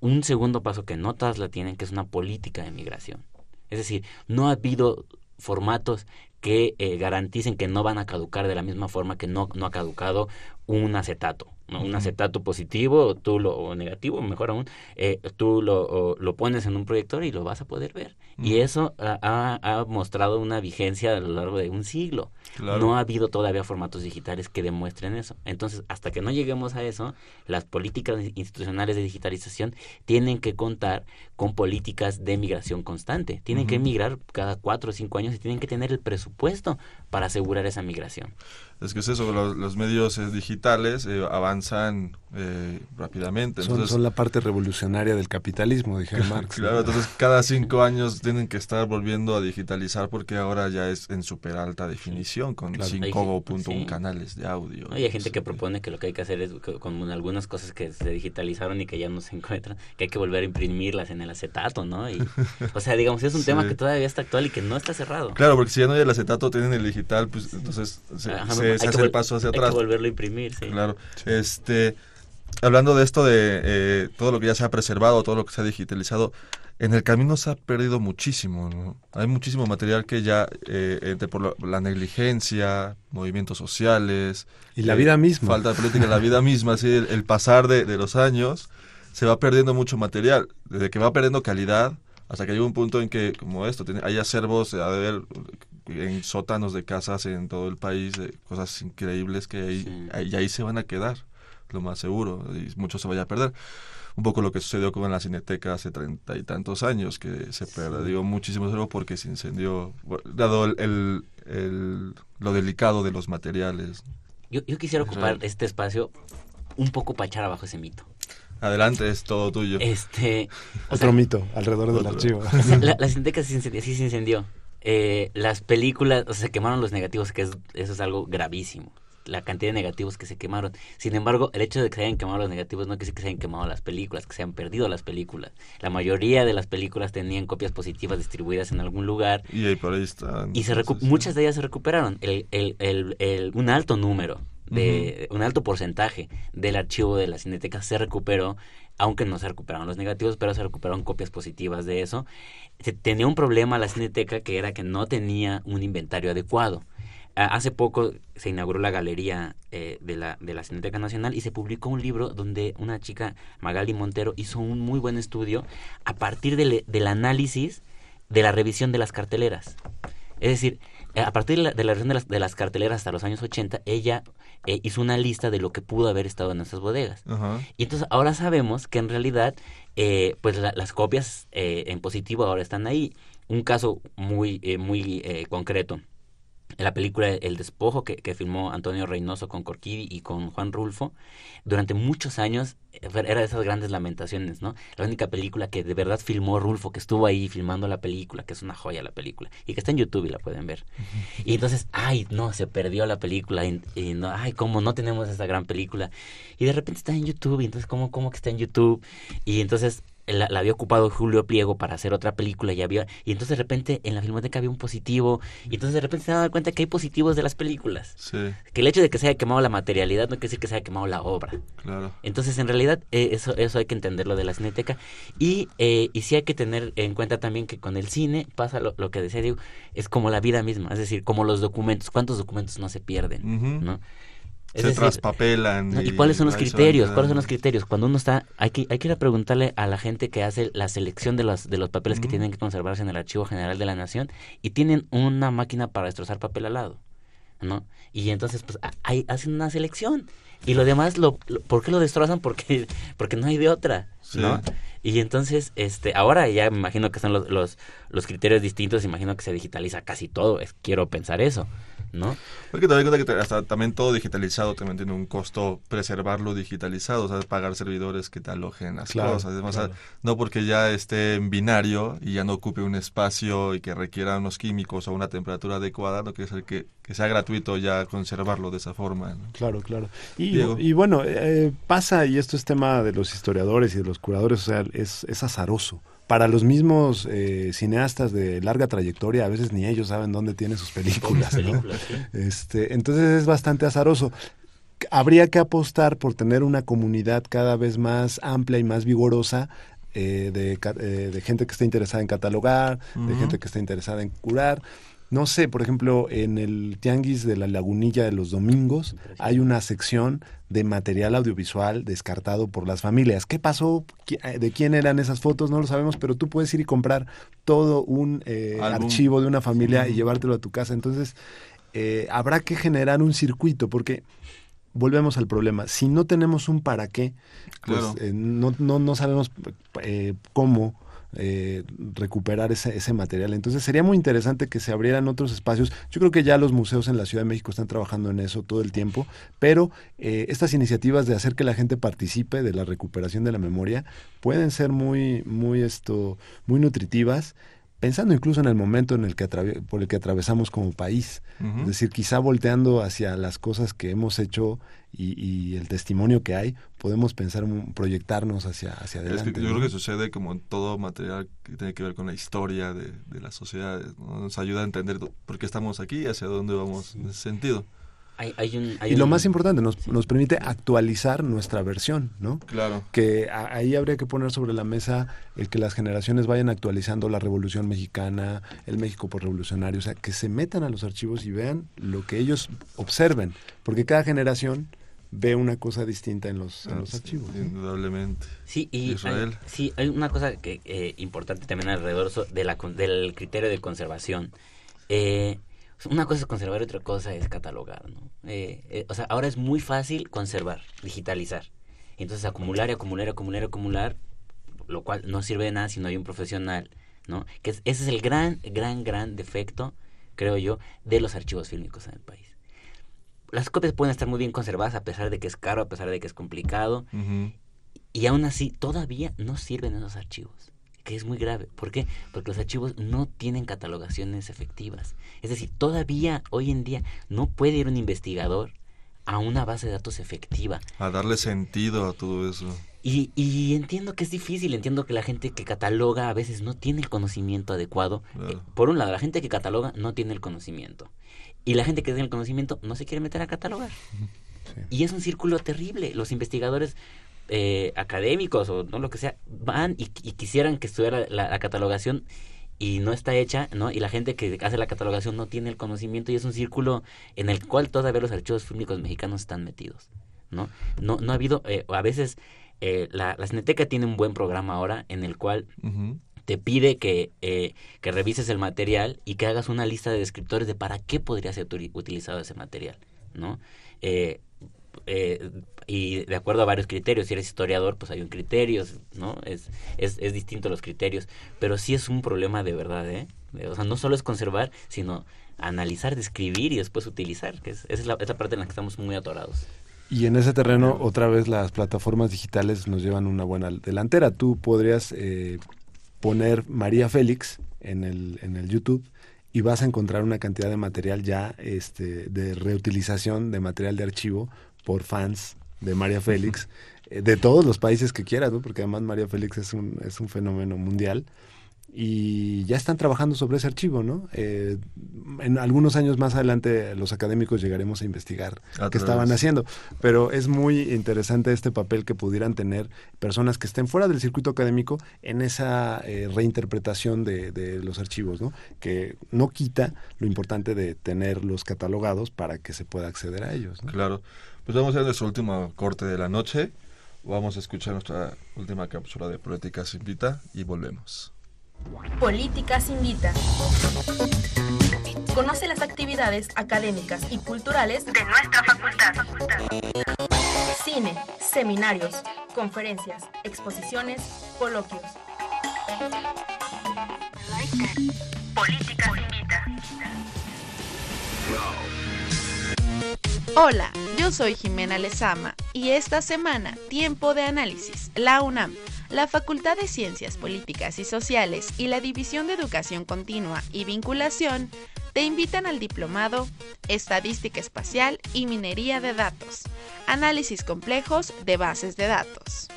un segundo paso que no todas la tienen, que es una política de migración. Es decir, no ha habido formatos que eh, garanticen que no van a caducar de la misma forma que no, no ha caducado un acetato un acetato positivo tú lo, o negativo, mejor aún, eh, tú lo, lo, pones en un proyector y lo vas a poder ver. Y eso ha, ha, mostrado una vigencia a lo largo de un siglo. No ha habido todavía formatos digitales que demuestren eso. Entonces, hasta que no lleguemos a eso, las políticas institucionales de digitalización tienen que contar con políticas de migración constante. Tienen que migrar cada cuatro o cinco años y tienen que tener el presupuesto para asegurar esa migración. Es que es eso, los, medios eh, digitales eh, avanzan eh, rápidamente. son, la parte revolucionaria del capitalismo, dije Marx. claro, entonces cada cinco años tienen que estar volviendo a digitalizar porque ahora ya es en super alta definición, con claro. 5.1 canales de audio. hay gente que propone que lo que hay que hacer es, con algunas cosas que se digitalizaron y que ya no se encuentran, que hay que volver a imprimirlas en el acetato, ¿no? Y, o sea, digamos, es un tema que todavía está actual y que no está cerrado. Claro, porque si ya no hay el acetato, tienen el digital, pues entonces se, hace el paso hacia atrás. Hay que volverlo a imprimir, sí. Claro. Este hablando de esto de eh, todo lo que ya se ha preservado, todo lo que se ha digitalizado, en el camino se ha perdido muchísimo. Hay muchísimo material que ya, eh, entre por la, negligencia, movimientos sociales. Y la vida misma. Falta de política, la vida misma, así, el, pasar de, los años, se va perdiendo mucho material. Desde que va perdiendo calidad, hasta que llega un punto en que, como esto, tiene, hay acervos, de ver en sótanos de casas en todo el país, de cosas increíbles que ahí, ahí, ahí se van a quedar lo más seguro, y mucho se vaya a perder. Un poco lo que sucedió con la Cineteca hace treinta y tantos años, que se perdió muchísimo dinero porque se incendió, dado el, el, lo delicado de los materiales. Yo, yo quisiera ocupar este espacio un poco para echar abajo ese mito. Adelante, es todo tuyo. Este, Otro mito alrededor del archivo. La, la Cineteca sí se incendió. Eh, las películas, o sea, se quemaron los negativos, que es, eso es algo gravísimo la cantidad de negativos que se quemaron. Sin embargo, el hecho de que se hayan quemado los negativos no quiere decir que se hayan quemado las películas, que se hayan perdido las películas. La mayoría de las películas tenían copias positivas distribuidas en algún lugar. Y ahí por ahí están. Y se muchas de ellas se recuperaron. El, el, el, un alto número, de un alto porcentaje del archivo de la cineteca se recuperó, aunque no se recuperaron los negativos, pero se recuperaron copias positivas de eso. Se tenía un problema la cineteca que era que no tenía un inventario adecuado Hace poco se inauguró la galería eh, de, la, de la Cineteca Nacional y se publicó un libro donde una chica, Magali Montero, hizo un muy buen estudio a partir del análisis de la revisión de las carteleras. Es decir, a partir de la, revisión de las, de las, carteleras hasta los años 80, ella eh, hizo una lista de lo que pudo haber estado en esas bodegas. Y entonces ahora sabemos que en realidad, eh, pues las copias en positivo ahora están ahí. Un caso muy, muy concreto la película El Despojo que, que filmó Antonio Reynoso con Corquidi y con Juan Rulfo, durante muchos años eh, era de esas grandes lamentaciones, ¿no? La única película que de verdad filmó Rulfo, que estuvo ahí filmando la película, que es una joya la película, y que está en YouTube y la pueden ver. Y entonces, ay, no, se perdió la película, y, y no, ay, cómo no tenemos esa gran película. Y de repente está en YouTube, y entonces, ¿cómo, cómo que está en YouTube? Y entonces la, la, había ocupado Julio Pliego para hacer otra película y había y entonces de repente en la filmoteca había un positivo y entonces de repente se daba cuenta que hay positivos de las películas sí. que el hecho de que se haya quemado la materialidad no quiere decir que se haya quemado la obra claro. entonces en realidad eh, eso eso hay que entenderlo de la cineteca y eh, y sí hay que tener en cuenta también que con el cine pasa lo, lo que decía Diego es como la vida misma es decir como los documentos cuántos documentos no se pierden uh -huh. no es se decir, traspapelan. ¿Y, cuáles son los criterios? ¿Cuáles son los criterios? Cuando uno está, hay que, hay que ir a preguntarle a la gente que hace la selección de los, de los papeles mm. que tienen que conservarse en el Archivo General de la Nación y tienen una máquina para destrozar papel al lado, ¿no? Y entonces, pues, hay, hacen una selección. Y lo demás, lo, lo, ¿por qué lo destrozan? Porque, porque no hay de otra, sí. ¿no? Y entonces, este, ahora ya me imagino que son los, los, los criterios distintos, imagino que se digitaliza casi todo, es, quiero pensar eso. ¿No? Porque te das cuenta que hasta también todo digitalizado también tiene un costo preservarlo digitalizado, o sea, pagar servidores que te alojen las claro, cosas. Además, claro. no porque ya esté en binario y ya no ocupe un espacio y que requiera unos químicos o una temperatura adecuada, no quiere decir que, que sea gratuito ya conservarlo de esa forma. ¿no? Claro, claro. Y, y bueno, eh, pasa, y esto es tema de los historiadores y de los curadores, o sea, es, es azaroso para los mismos eh, cineastas de larga trayectoria, a veces ni ellos saben dónde tienen sus películas. ¿no? este, entonces es bastante azaroso. Habría que apostar por tener una comunidad cada vez más amplia y más vigorosa eh, de, eh, de, gente que esté interesada en catalogar, uh -huh. de gente que esté interesada en curar. No sé, por ejemplo, en el Tianguis de la Lagunilla de los domingos hay una sección de material audiovisual descartado por las familias. ¿Qué pasó? ¿De quién eran esas fotos? No lo sabemos, pero tú puedes ir y comprar todo un eh, archivo de una familia y llevártelo a tu casa. Entonces, eh, habrá que generar un circuito, porque volvemos al problema. Si no tenemos un para qué, pues claro. eh, no, no, no, sabemos eh, cómo eh, recuperar ese, ese, material. Entonces sería muy interesante que se abrieran otros espacios. Yo creo que ya los museos en la Ciudad de México están trabajando en eso todo el tiempo, pero eh, estas iniciativas de hacer que la gente participe de la recuperación de la memoria pueden ser muy, muy, esto, muy nutritivas pensando incluso en el momento en el que por el que atravesamos como país. Uh -huh. Es decir, quizá volteando hacia las cosas que hemos hecho y, y el testimonio que hay, podemos pensar, proyectarnos hacia, hacia adelante. Es que yo ¿no? creo que sucede como en todo material que tiene que ver con la historia de, de las sociedades. ¿no? Nos ayuda a entender por qué estamos aquí y hacia dónde vamos en ese sentido. Hay, hay un, hay y lo un... más importante, nos, nos permite actualizar nuestra versión, ¿no? Claro. Que a, ahí habría que poner sobre la mesa el que las generaciones vayan actualizando la Revolución Mexicana, el México por revolucionario, o sea, que se metan a los archivos y vean lo que ellos observen, porque cada generación ve una cosa distinta en los, en los sí, archivos. Indudablemente. Sí, y Israel. Hay, sí, hay una cosa que eh, importante también alrededor so- de la, con- del criterio de conservación. Eh, una cosa es conservar y otra cosa es catalogar, ¿no? Eh, eh, o sea, ahora es muy fácil conservar, digitalizar. Entonces acumular y acumular y acumular y acumular, lo cual no sirve de nada si no hay un profesional, ¿no? Que es- ese es el gran, gran, gran defecto, creo yo, de los archivos fílmicos en el país. Las copias pueden estar muy bien conservadas a pesar de que es caro, a pesar de que es complicado, y aún así todavía no sirven esos archivos, que es muy grave. ¿Por qué? Porque los archivos no tienen catalogaciones efectivas. Es decir, todavía hoy en día no puede ir un investigador a una base de datos efectiva. A darle sentido a todo eso. Y, y entiendo que es difícil, entiendo que la gente que cataloga a veces no tiene el conocimiento adecuado. Claro. Eh, Por un lado, la gente que cataloga no tiene el conocimiento. Y la gente que tiene el conocimiento no se quiere meter a catalogar. Y es un círculo terrible. Los investigadores eh, académicos o no lo que sea van y, y quisieran que estuviera la, la catalogación y no está hecha, ¿no? Y la gente que hace la catalogación no tiene el conocimiento y es un círculo en el cual todavía los archivos fílmicos mexicanos están metidos, ¿no? No, no ha habido, eh, a veces eh, la, la Cineteca tiene un buen programa ahora en el cual te pide que, eh, que revises el material y que hagas una lista de descriptores de para qué podría ser utilizado ese material, ¿no? Eh, eh, y de acuerdo a varios criterios, si eres historiador, pues hay un criterio, ¿no? Es, es, es distinto los criterios, pero sí es un problema de verdad, ¿eh? O sea, no solo es conservar, sino analizar, describir y después utilizar, que es, esa es la, parte en la que estamos muy atorados. Y en ese terreno, otra vez, las plataformas digitales nos llevan una buena delantera. Tú podrías eh, poner María Félix en el, en el YouTube y vas a encontrar una cantidad de material ya este, de reutilización de material de archivo por fans de María Félix, eh, de todos los países que quieras, ¿no? porque además María Félix es un, es un fenómeno mundial y ya están trabajando sobre ese archivo, ¿no? Eh, en algunos años más adelante los académicos llegaremos a investigar qué estaban haciendo, pero es muy interesante este papel que pudieran tener personas que estén fuera del circuito académico en esa eh, reinterpretación de, de, los archivos, ¿no? Que no quita lo importante de tenerlos catalogados para que se pueda acceder a ellos. Claro. Pues vamos a ver nuestro último corte de la noche. Vamos a escuchar nuestra última cápsula de Políticas Invita y volvemos. Políticas Invita. Conoce las actividades académicas y culturales de nuestra facultad. Cine, seminarios, conferencias, exposiciones, coloquios. Políticas Invita. Hola, yo soy Jimena Lezama y esta semana, Tiempo de Análisis, la UNAM la Facultad de Ciencias Políticas y Sociales y la División de Educación Continua y Vinculación te invitan al diplomado Estadística Espacial y Minería de Datos, Análisis Complejos de Bases de Datos.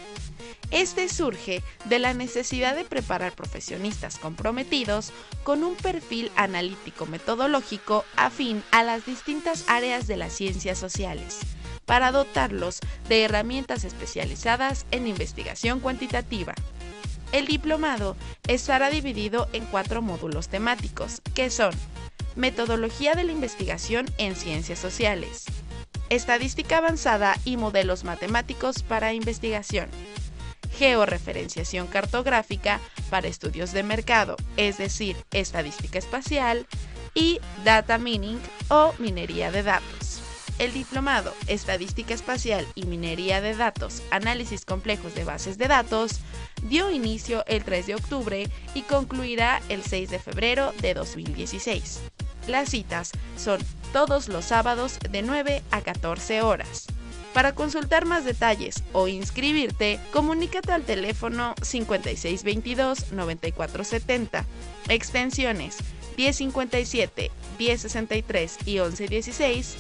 Este surge de la necesidad de preparar profesionistas comprometidos con un perfil analítico metodológico afín a las distintas áreas de las ciencias sociales para dotarlos de herramientas especializadas en investigación cuantitativa. El diplomado estará dividido en cuatro módulos temáticos, que son Metodología de la investigación en ciencias sociales, Estadística avanzada y modelos matemáticos para investigación, Georreferenciación cartográfica para estudios de mercado, es decir, estadística espacial, y Data Mining o minería de datos. El diplomado Estadística Espacial y Minería de Datos, Análisis Complejos de Bases de Datos, dio inicio el 3 de octubre y concluirá el 6 de febrero de 2016. Las citas son todos los sábados de 9 a 14 horas. Para consultar más detalles o inscribirte, comunícate al teléfono 5622-9470, extensiones 1057, 1063 y 1116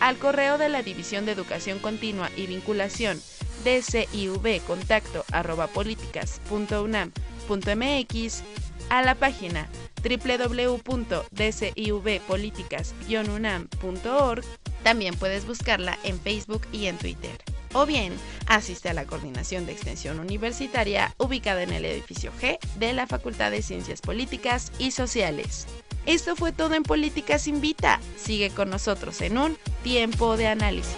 al correo de la División de Educación Continua y Vinculación dciv contacto arroba políticas.unam.mx a la página www.dcivpoliticas-unam.org también puedes buscarla en Facebook y en Twitter. O bien, asiste a la Coordinación de Extensión Universitaria ubicada en el edificio G de la Facultad de Ciencias Políticas y Sociales. Esto fue todo en Políticas Invita. Sigue con nosotros en un tiempo de análisis.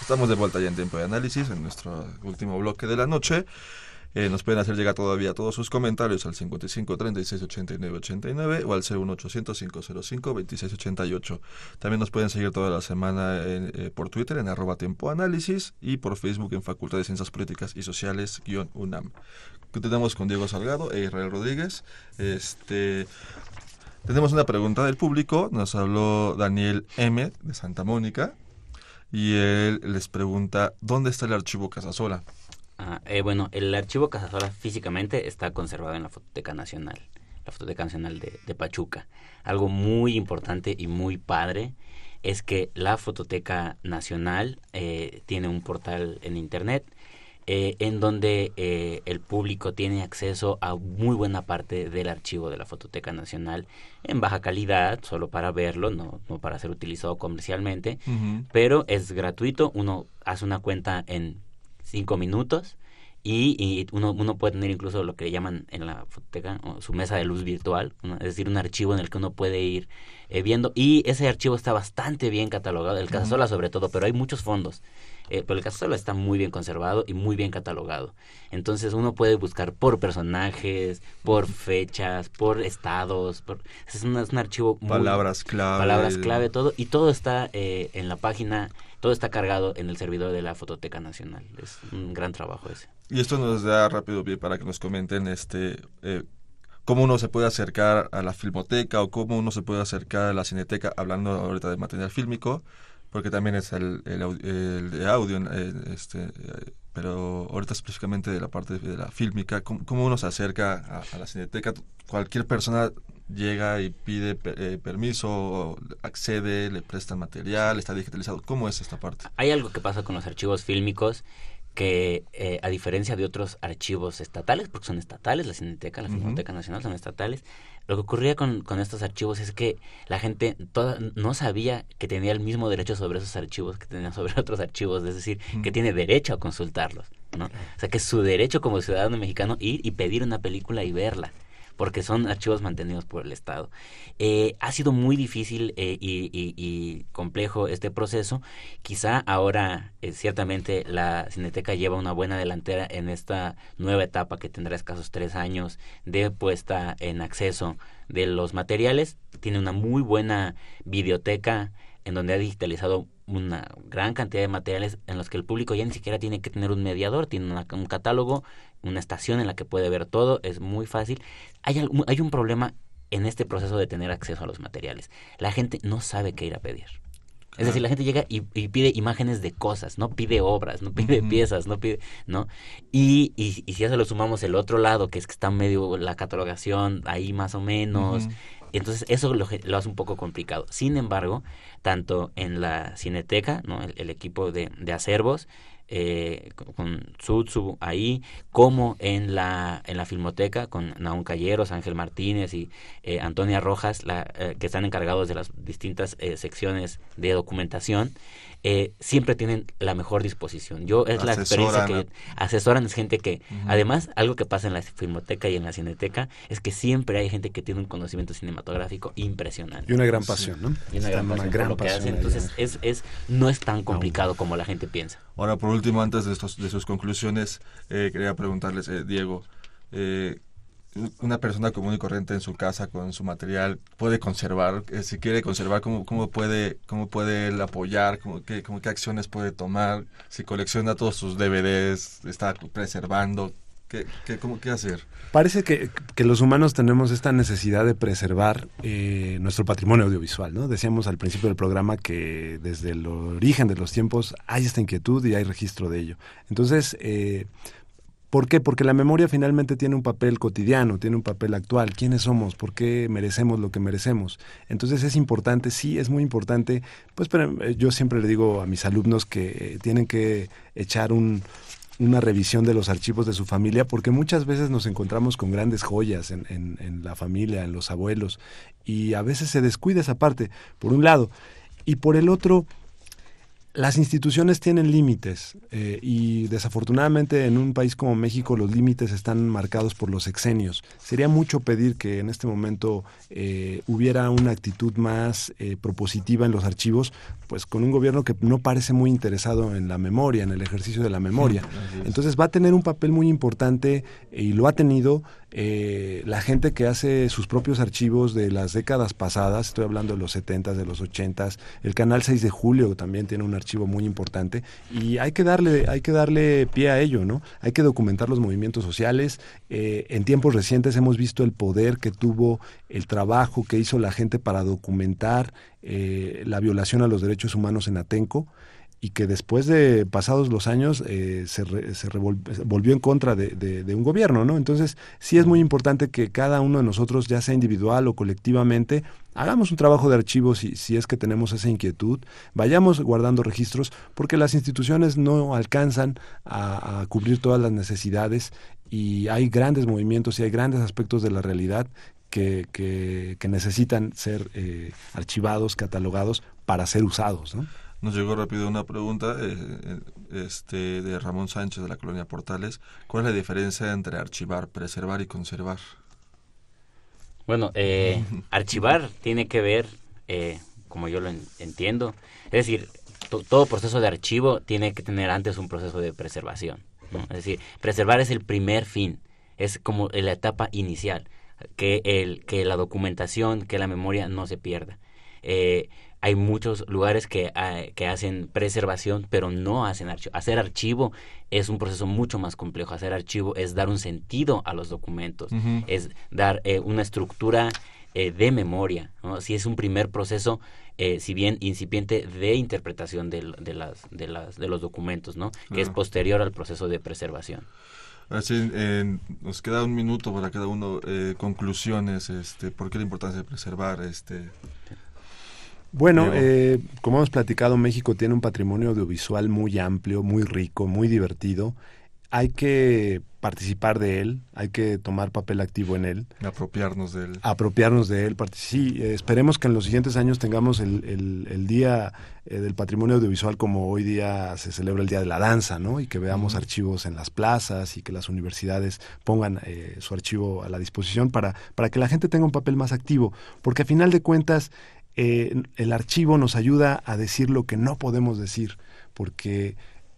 Estamos de vuelta ya en tiempo de análisis, en nuestro último bloque de la noche. Eh, nos pueden hacer llegar todavía todos sus comentarios al 55 36 89 89 o al 01800 505 26 88. También nos pueden seguir toda la semana eh, por Twitter en arroba tiempo y por Facebook en Facultad de Ciencias Políticas y Sociales UNAM tenemos con Diego Salgado e Israel Rodríguez. Este, tenemos una pregunta del público. Nos habló Daniel M. de Santa Mónica. Y él les pregunta, ¿dónde está el archivo Casasola? Ah, eh, bueno, el archivo Casasola físicamente está conservado en la Fototeca Nacional, la Fototeca Nacional de, Pachuca. Algo muy importante y muy padre es que la Fototeca Nacional eh, tiene un portal en Internet eh, en donde eh, el público tiene acceso a muy buena parte del archivo de la Fototeca Nacional en baja calidad, solo para verlo, no, no para ser utilizado comercialmente, pero es gratuito, uno hace una cuenta en cinco minutos y, uno, uno, puede tener incluso lo que llaman en la fototeca su mesa de luz virtual, es decir, un archivo en el que uno puede ir eh, viendo y ese archivo está bastante bien catalogado, el Casasola sobre todo, pero hay muchos fondos. Eh, pero el Casasola está muy bien conservado y muy bien catalogado. Entonces uno puede buscar por personajes, por fechas, por estados, por, es, un, archivo palabras clave, palabras clave, todo y todo está eh, en la página todo está cargado en el servidor de la Fototeca Nacional. Es un gran trabajo ese. Y esto nos da rápido bien para que nos comenten este eh, cómo uno se puede acercar a la filmoteca o cómo uno se puede acercar a la cineteca, hablando ahorita de material fílmico, porque también es el, el, de audio, eh, este, pero ahorita específicamente de la parte de la fílmica, ¿cómo, uno se acerca a, la cineteca? Cualquier persona llega y pide eh, permiso, accede, le prestan material, está digitalizado. ¿Cómo es esta parte? Hay algo que pasa con los archivos fílmicos que eh, a diferencia de otros archivos estatales, porque son estatales, la Cineteca, la Filmoteca Nacional son estatales, lo que ocurría con, con, estos archivos es que la gente toda, no sabía que tenía el mismo derecho sobre esos archivos que tenía sobre otros archivos, es decir, que tiene derecho a consultarlos, ¿no? O sea, que es su derecho como ciudadano mexicano ir y pedir una película y verla porque son archivos mantenidos por el Estado. Eh, ha sido muy difícil eh, y, complejo este proceso. Quizá ahora, eh, ciertamente, la Cineteca lleva una buena delantera en esta nueva etapa que tendrá escasos tres años de puesta en acceso de los materiales. Tiene una muy buena videoteca en donde ha digitalizado una gran cantidad de materiales en los que el público ya ni siquiera tiene que tener un mediador, tiene un catálogo, una estación en la que puede ver todo, es muy fácil. Hay, hay un problema en este proceso de tener acceso a los materiales. La gente no sabe qué ir a pedir. Es decir, la gente llega y, pide imágenes de cosas, no pide obras, no pide piezas, no pide, ¿no? Y, y, si ya se lo sumamos el otro lado, que es que está medio la catalogación ahí más o menos, entonces eso lo, hace un poco complicado. Sin embargo, tanto en la Cineteca, ¿no? el, equipo de, de acervos, eh, con Sutsu ahí, como en la, en la Filmoteca con Naun Calleros, Ángel Martínez y eh, Antonia Rojas, la, eh, que están encargados de las distintas eh, secciones de documentación. Eh, siempre tienen la mejor disposición. Yo es la experiencia que asesoran, es gente que, además, algo que pasa en la filmoteca y en la cineteca es que siempre hay gente que tiene un conocimiento cinematográfico impresionante. Y una gran pasión, ¿no? Y una gran pasión por lo que hacen. Entonces, es, es, no es tan complicado como la gente piensa. Ahora, por último, antes de, estos, de sus conclusiones, eh, quería preguntarles, eh, Diego, eh, una persona común y corriente en su casa con su material puede conservar, eh, si quiere conservar, ¿cómo, cómo puede cómo puede él apoyar? ¿Cómo, qué, cómo, ¿Qué acciones puede tomar? Si colecciona todos sus DVDs, está preservando, ¿qué, qué, cómo, qué hacer? Parece que, que, los humanos tenemos esta necesidad de preservar eh, nuestro patrimonio audiovisual, ¿no? Decíamos al principio del programa que desde el origen de los tiempos hay esta inquietud y hay registro de ello. Entonces, eh, ¿Por qué? Porque la memoria finalmente tiene un papel cotidiano, tiene un papel actual. ¿Quiénes somos? ¿Por qué merecemos lo que merecemos? Entonces es importante, sí, es muy importante. Pues eh, yo siempre le digo a mis alumnos que eh, tienen que echar un, una revisión de los archivos de su familia, porque muchas veces nos encontramos con grandes joyas en, en, en la familia, en los abuelos, y a veces se descuida esa parte, por un lado. Y por el otro, las instituciones tienen límites eh, y desafortunadamente en un país como México los límites están marcados por los exenios. Sería mucho pedir que en este momento eh, hubiera una actitud más eh, propositiva en los archivos, pues con un gobierno que no parece muy interesado en la memoria, en el ejercicio de la memoria. Entonces va a tener un papel muy importante y lo ha tenido eh, la gente que hace sus propios archivos de las décadas pasadas, estoy hablando de los 70 de los 80 el canal 6 de julio también tiene un archivo muy importante y hay que darle, hay que darle pie a ello, ¿no? Hay que documentar los movimientos sociales. Eh, en tiempos recientes hemos visto el poder que tuvo el trabajo que hizo la gente para documentar eh, la violación a los derechos humanos en Atenco y que después de pasados los años eh, se, se volvió en contra de, un gobierno, ¿no? Entonces sí es muy importante que cada uno de nosotros, ya sea individual o colectivamente, hagamos un trabajo de archivo si, si es que tenemos esa inquietud, vayamos guardando registros, porque las instituciones no alcanzan a, cubrir todas las necesidades y hay grandes movimientos y hay grandes aspectos de la realidad que, que, necesitan ser eh, archivados, catalogados para ser usados, ¿no? Nos llegó rápido una pregunta eh, eh, este, de Ramón Sánchez de la colonia Portales. ¿Cuál es la diferencia entre archivar, preservar y conservar? Bueno, eh, archivar tiene que ver, como yo lo entiendo, es decir, todo proceso de archivo tiene que tener antes un proceso de preservación. Es decir, preservar es el primer fin, es como la etapa inicial, que, el, que la documentación, que la memoria no se pierda. Eh, hay muchos lugares que, ah, que hacen preservación, pero no hacen archivo. Hacer archivo es un proceso mucho más complejo. Hacer archivo es dar un sentido a los documentos, es dar eh, una estructura eh, de memoria. Si es un primer proceso, eh, si bien incipiente, de interpretación de, las, de, las, de los documentos, ¿no? que es posterior al proceso de preservación. Así, nos queda un minuto para cada uno. conclusiones, este, ¿por qué la importancia de preservar? este bueno, eh, como hemos platicado, México tiene un patrimonio audiovisual muy amplio, muy rico, muy divertido. Hay que participar de él, hay que tomar papel activo en él. Apropiarnos de él. Apropiarnos de él. Sí, esperemos que en los siguientes años tengamos el, el, Día eh, del Patrimonio Audiovisual como hoy día se celebra el Día de la Danza, ¿no? Y que veamos archivos en las plazas y que las universidades pongan eh, su archivo a la disposición para, para que la gente tenga un papel más activo. Porque a final de cuentas eh, el archivo nos ayuda a decir lo que no podemos decir, porque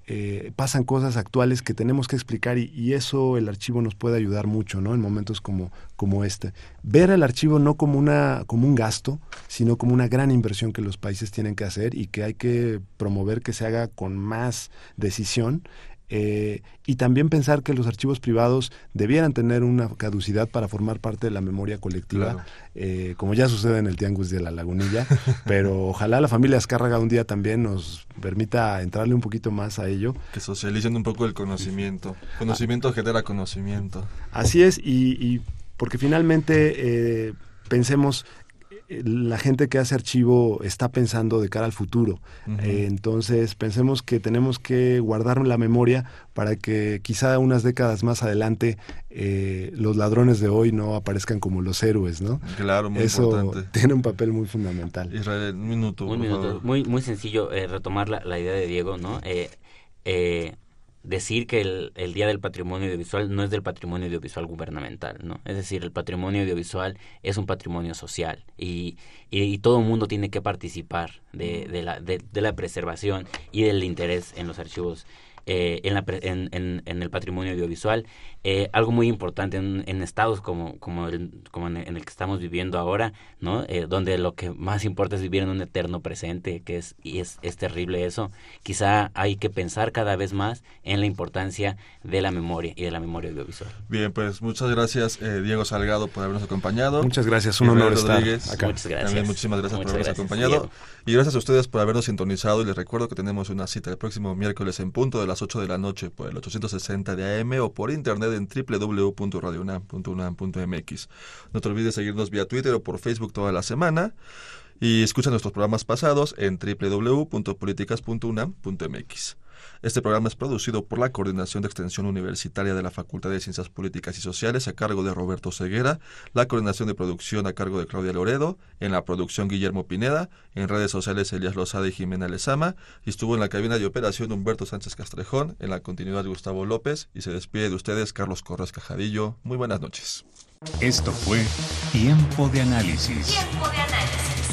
eh, pasan cosas actuales que tenemos que explicar y, eso el archivo nos puede ayudar mucho, ¿no? En momentos como, como este. Ver el archivo no como, una, como un gasto, sino como una gran inversión que los países tienen que hacer y que hay que promover que se haga con más decisión eh, y también pensar que los archivos privados debieran tener una caducidad para formar parte de la memoria colectiva, eh, como ya sucede en el Tianguis de la Lagunilla, pero ojalá la familia Azcárraga un día también nos permita entrarle un poquito más a ello. Que socialicen un poco el conocimiento. Conocimiento genera conocimiento. Así es, y, porque finalmente eh, pensemos la gente que hace archivo está pensando de cara al futuro. Eh, entonces, pensemos que tenemos que guardar la memoria para que quizá unas décadas más adelante eh, los ladrones de hoy no aparezcan como los héroes, ¿no? Claro, muy Eso tiene un papel muy fundamental. Israel, un minuto. Un minuto. Muy, muy sencillo eh, retomar la, la, idea de Diego, ¿no? Decir que el, el, Día del Patrimonio Audiovisual no es del patrimonio audiovisual gubernamental, ¿no? Es decir, el patrimonio audiovisual es un patrimonio social y, y, todo el mundo tiene que participar de, de, la, de, de, la preservación y del interés en los archivos eh, en, la, en, en, en, el patrimonio audiovisual. Eh, algo muy importante en, estados como, como, el, como en, el que estamos viviendo ahora, ¿no? Eh, donde lo que más importa es vivir en un eterno presente, que es, y es, es terrible eso. Quizá hay que pensar cada vez más en la importancia de la memoria y de la memoria audiovisual. Bien, pues muchas gracias Diego Salgado por habernos acompañado. Muchas gracias, un honor estar acá. Muchas gracias. También muchísimas gracias por habernos acompañado. Y gracias a ustedes por habernos sintonizado y les recuerdo que tenemos una cita el próximo miércoles en punto de las 8 de la noche por el 860 de AM o por internet en www.radiounam.unam.mx. No te olvides seguirnos vía Twitter o por Facebook toda la semana y escucha nuestros programas pasados en www.políticas.unam.mx. Este programa es producido por la Coordinación de Extensión Universitaria de la Facultad de Ciencias Políticas y Sociales a cargo de Roberto Ceguera, la coordinación de producción a cargo de Claudia Loredo, en la producción Guillermo Pineda, en redes sociales Elías Lozada y Jimena Lezama, y estuvo en la cabina de operación Humberto Sánchez Castrejón, en la continuidad Gustavo López, y se despide de ustedes Carlos Corres Cajadillo. Muy buenas noches. Esto fue Tiempo de Análisis. Tiempo de Análisis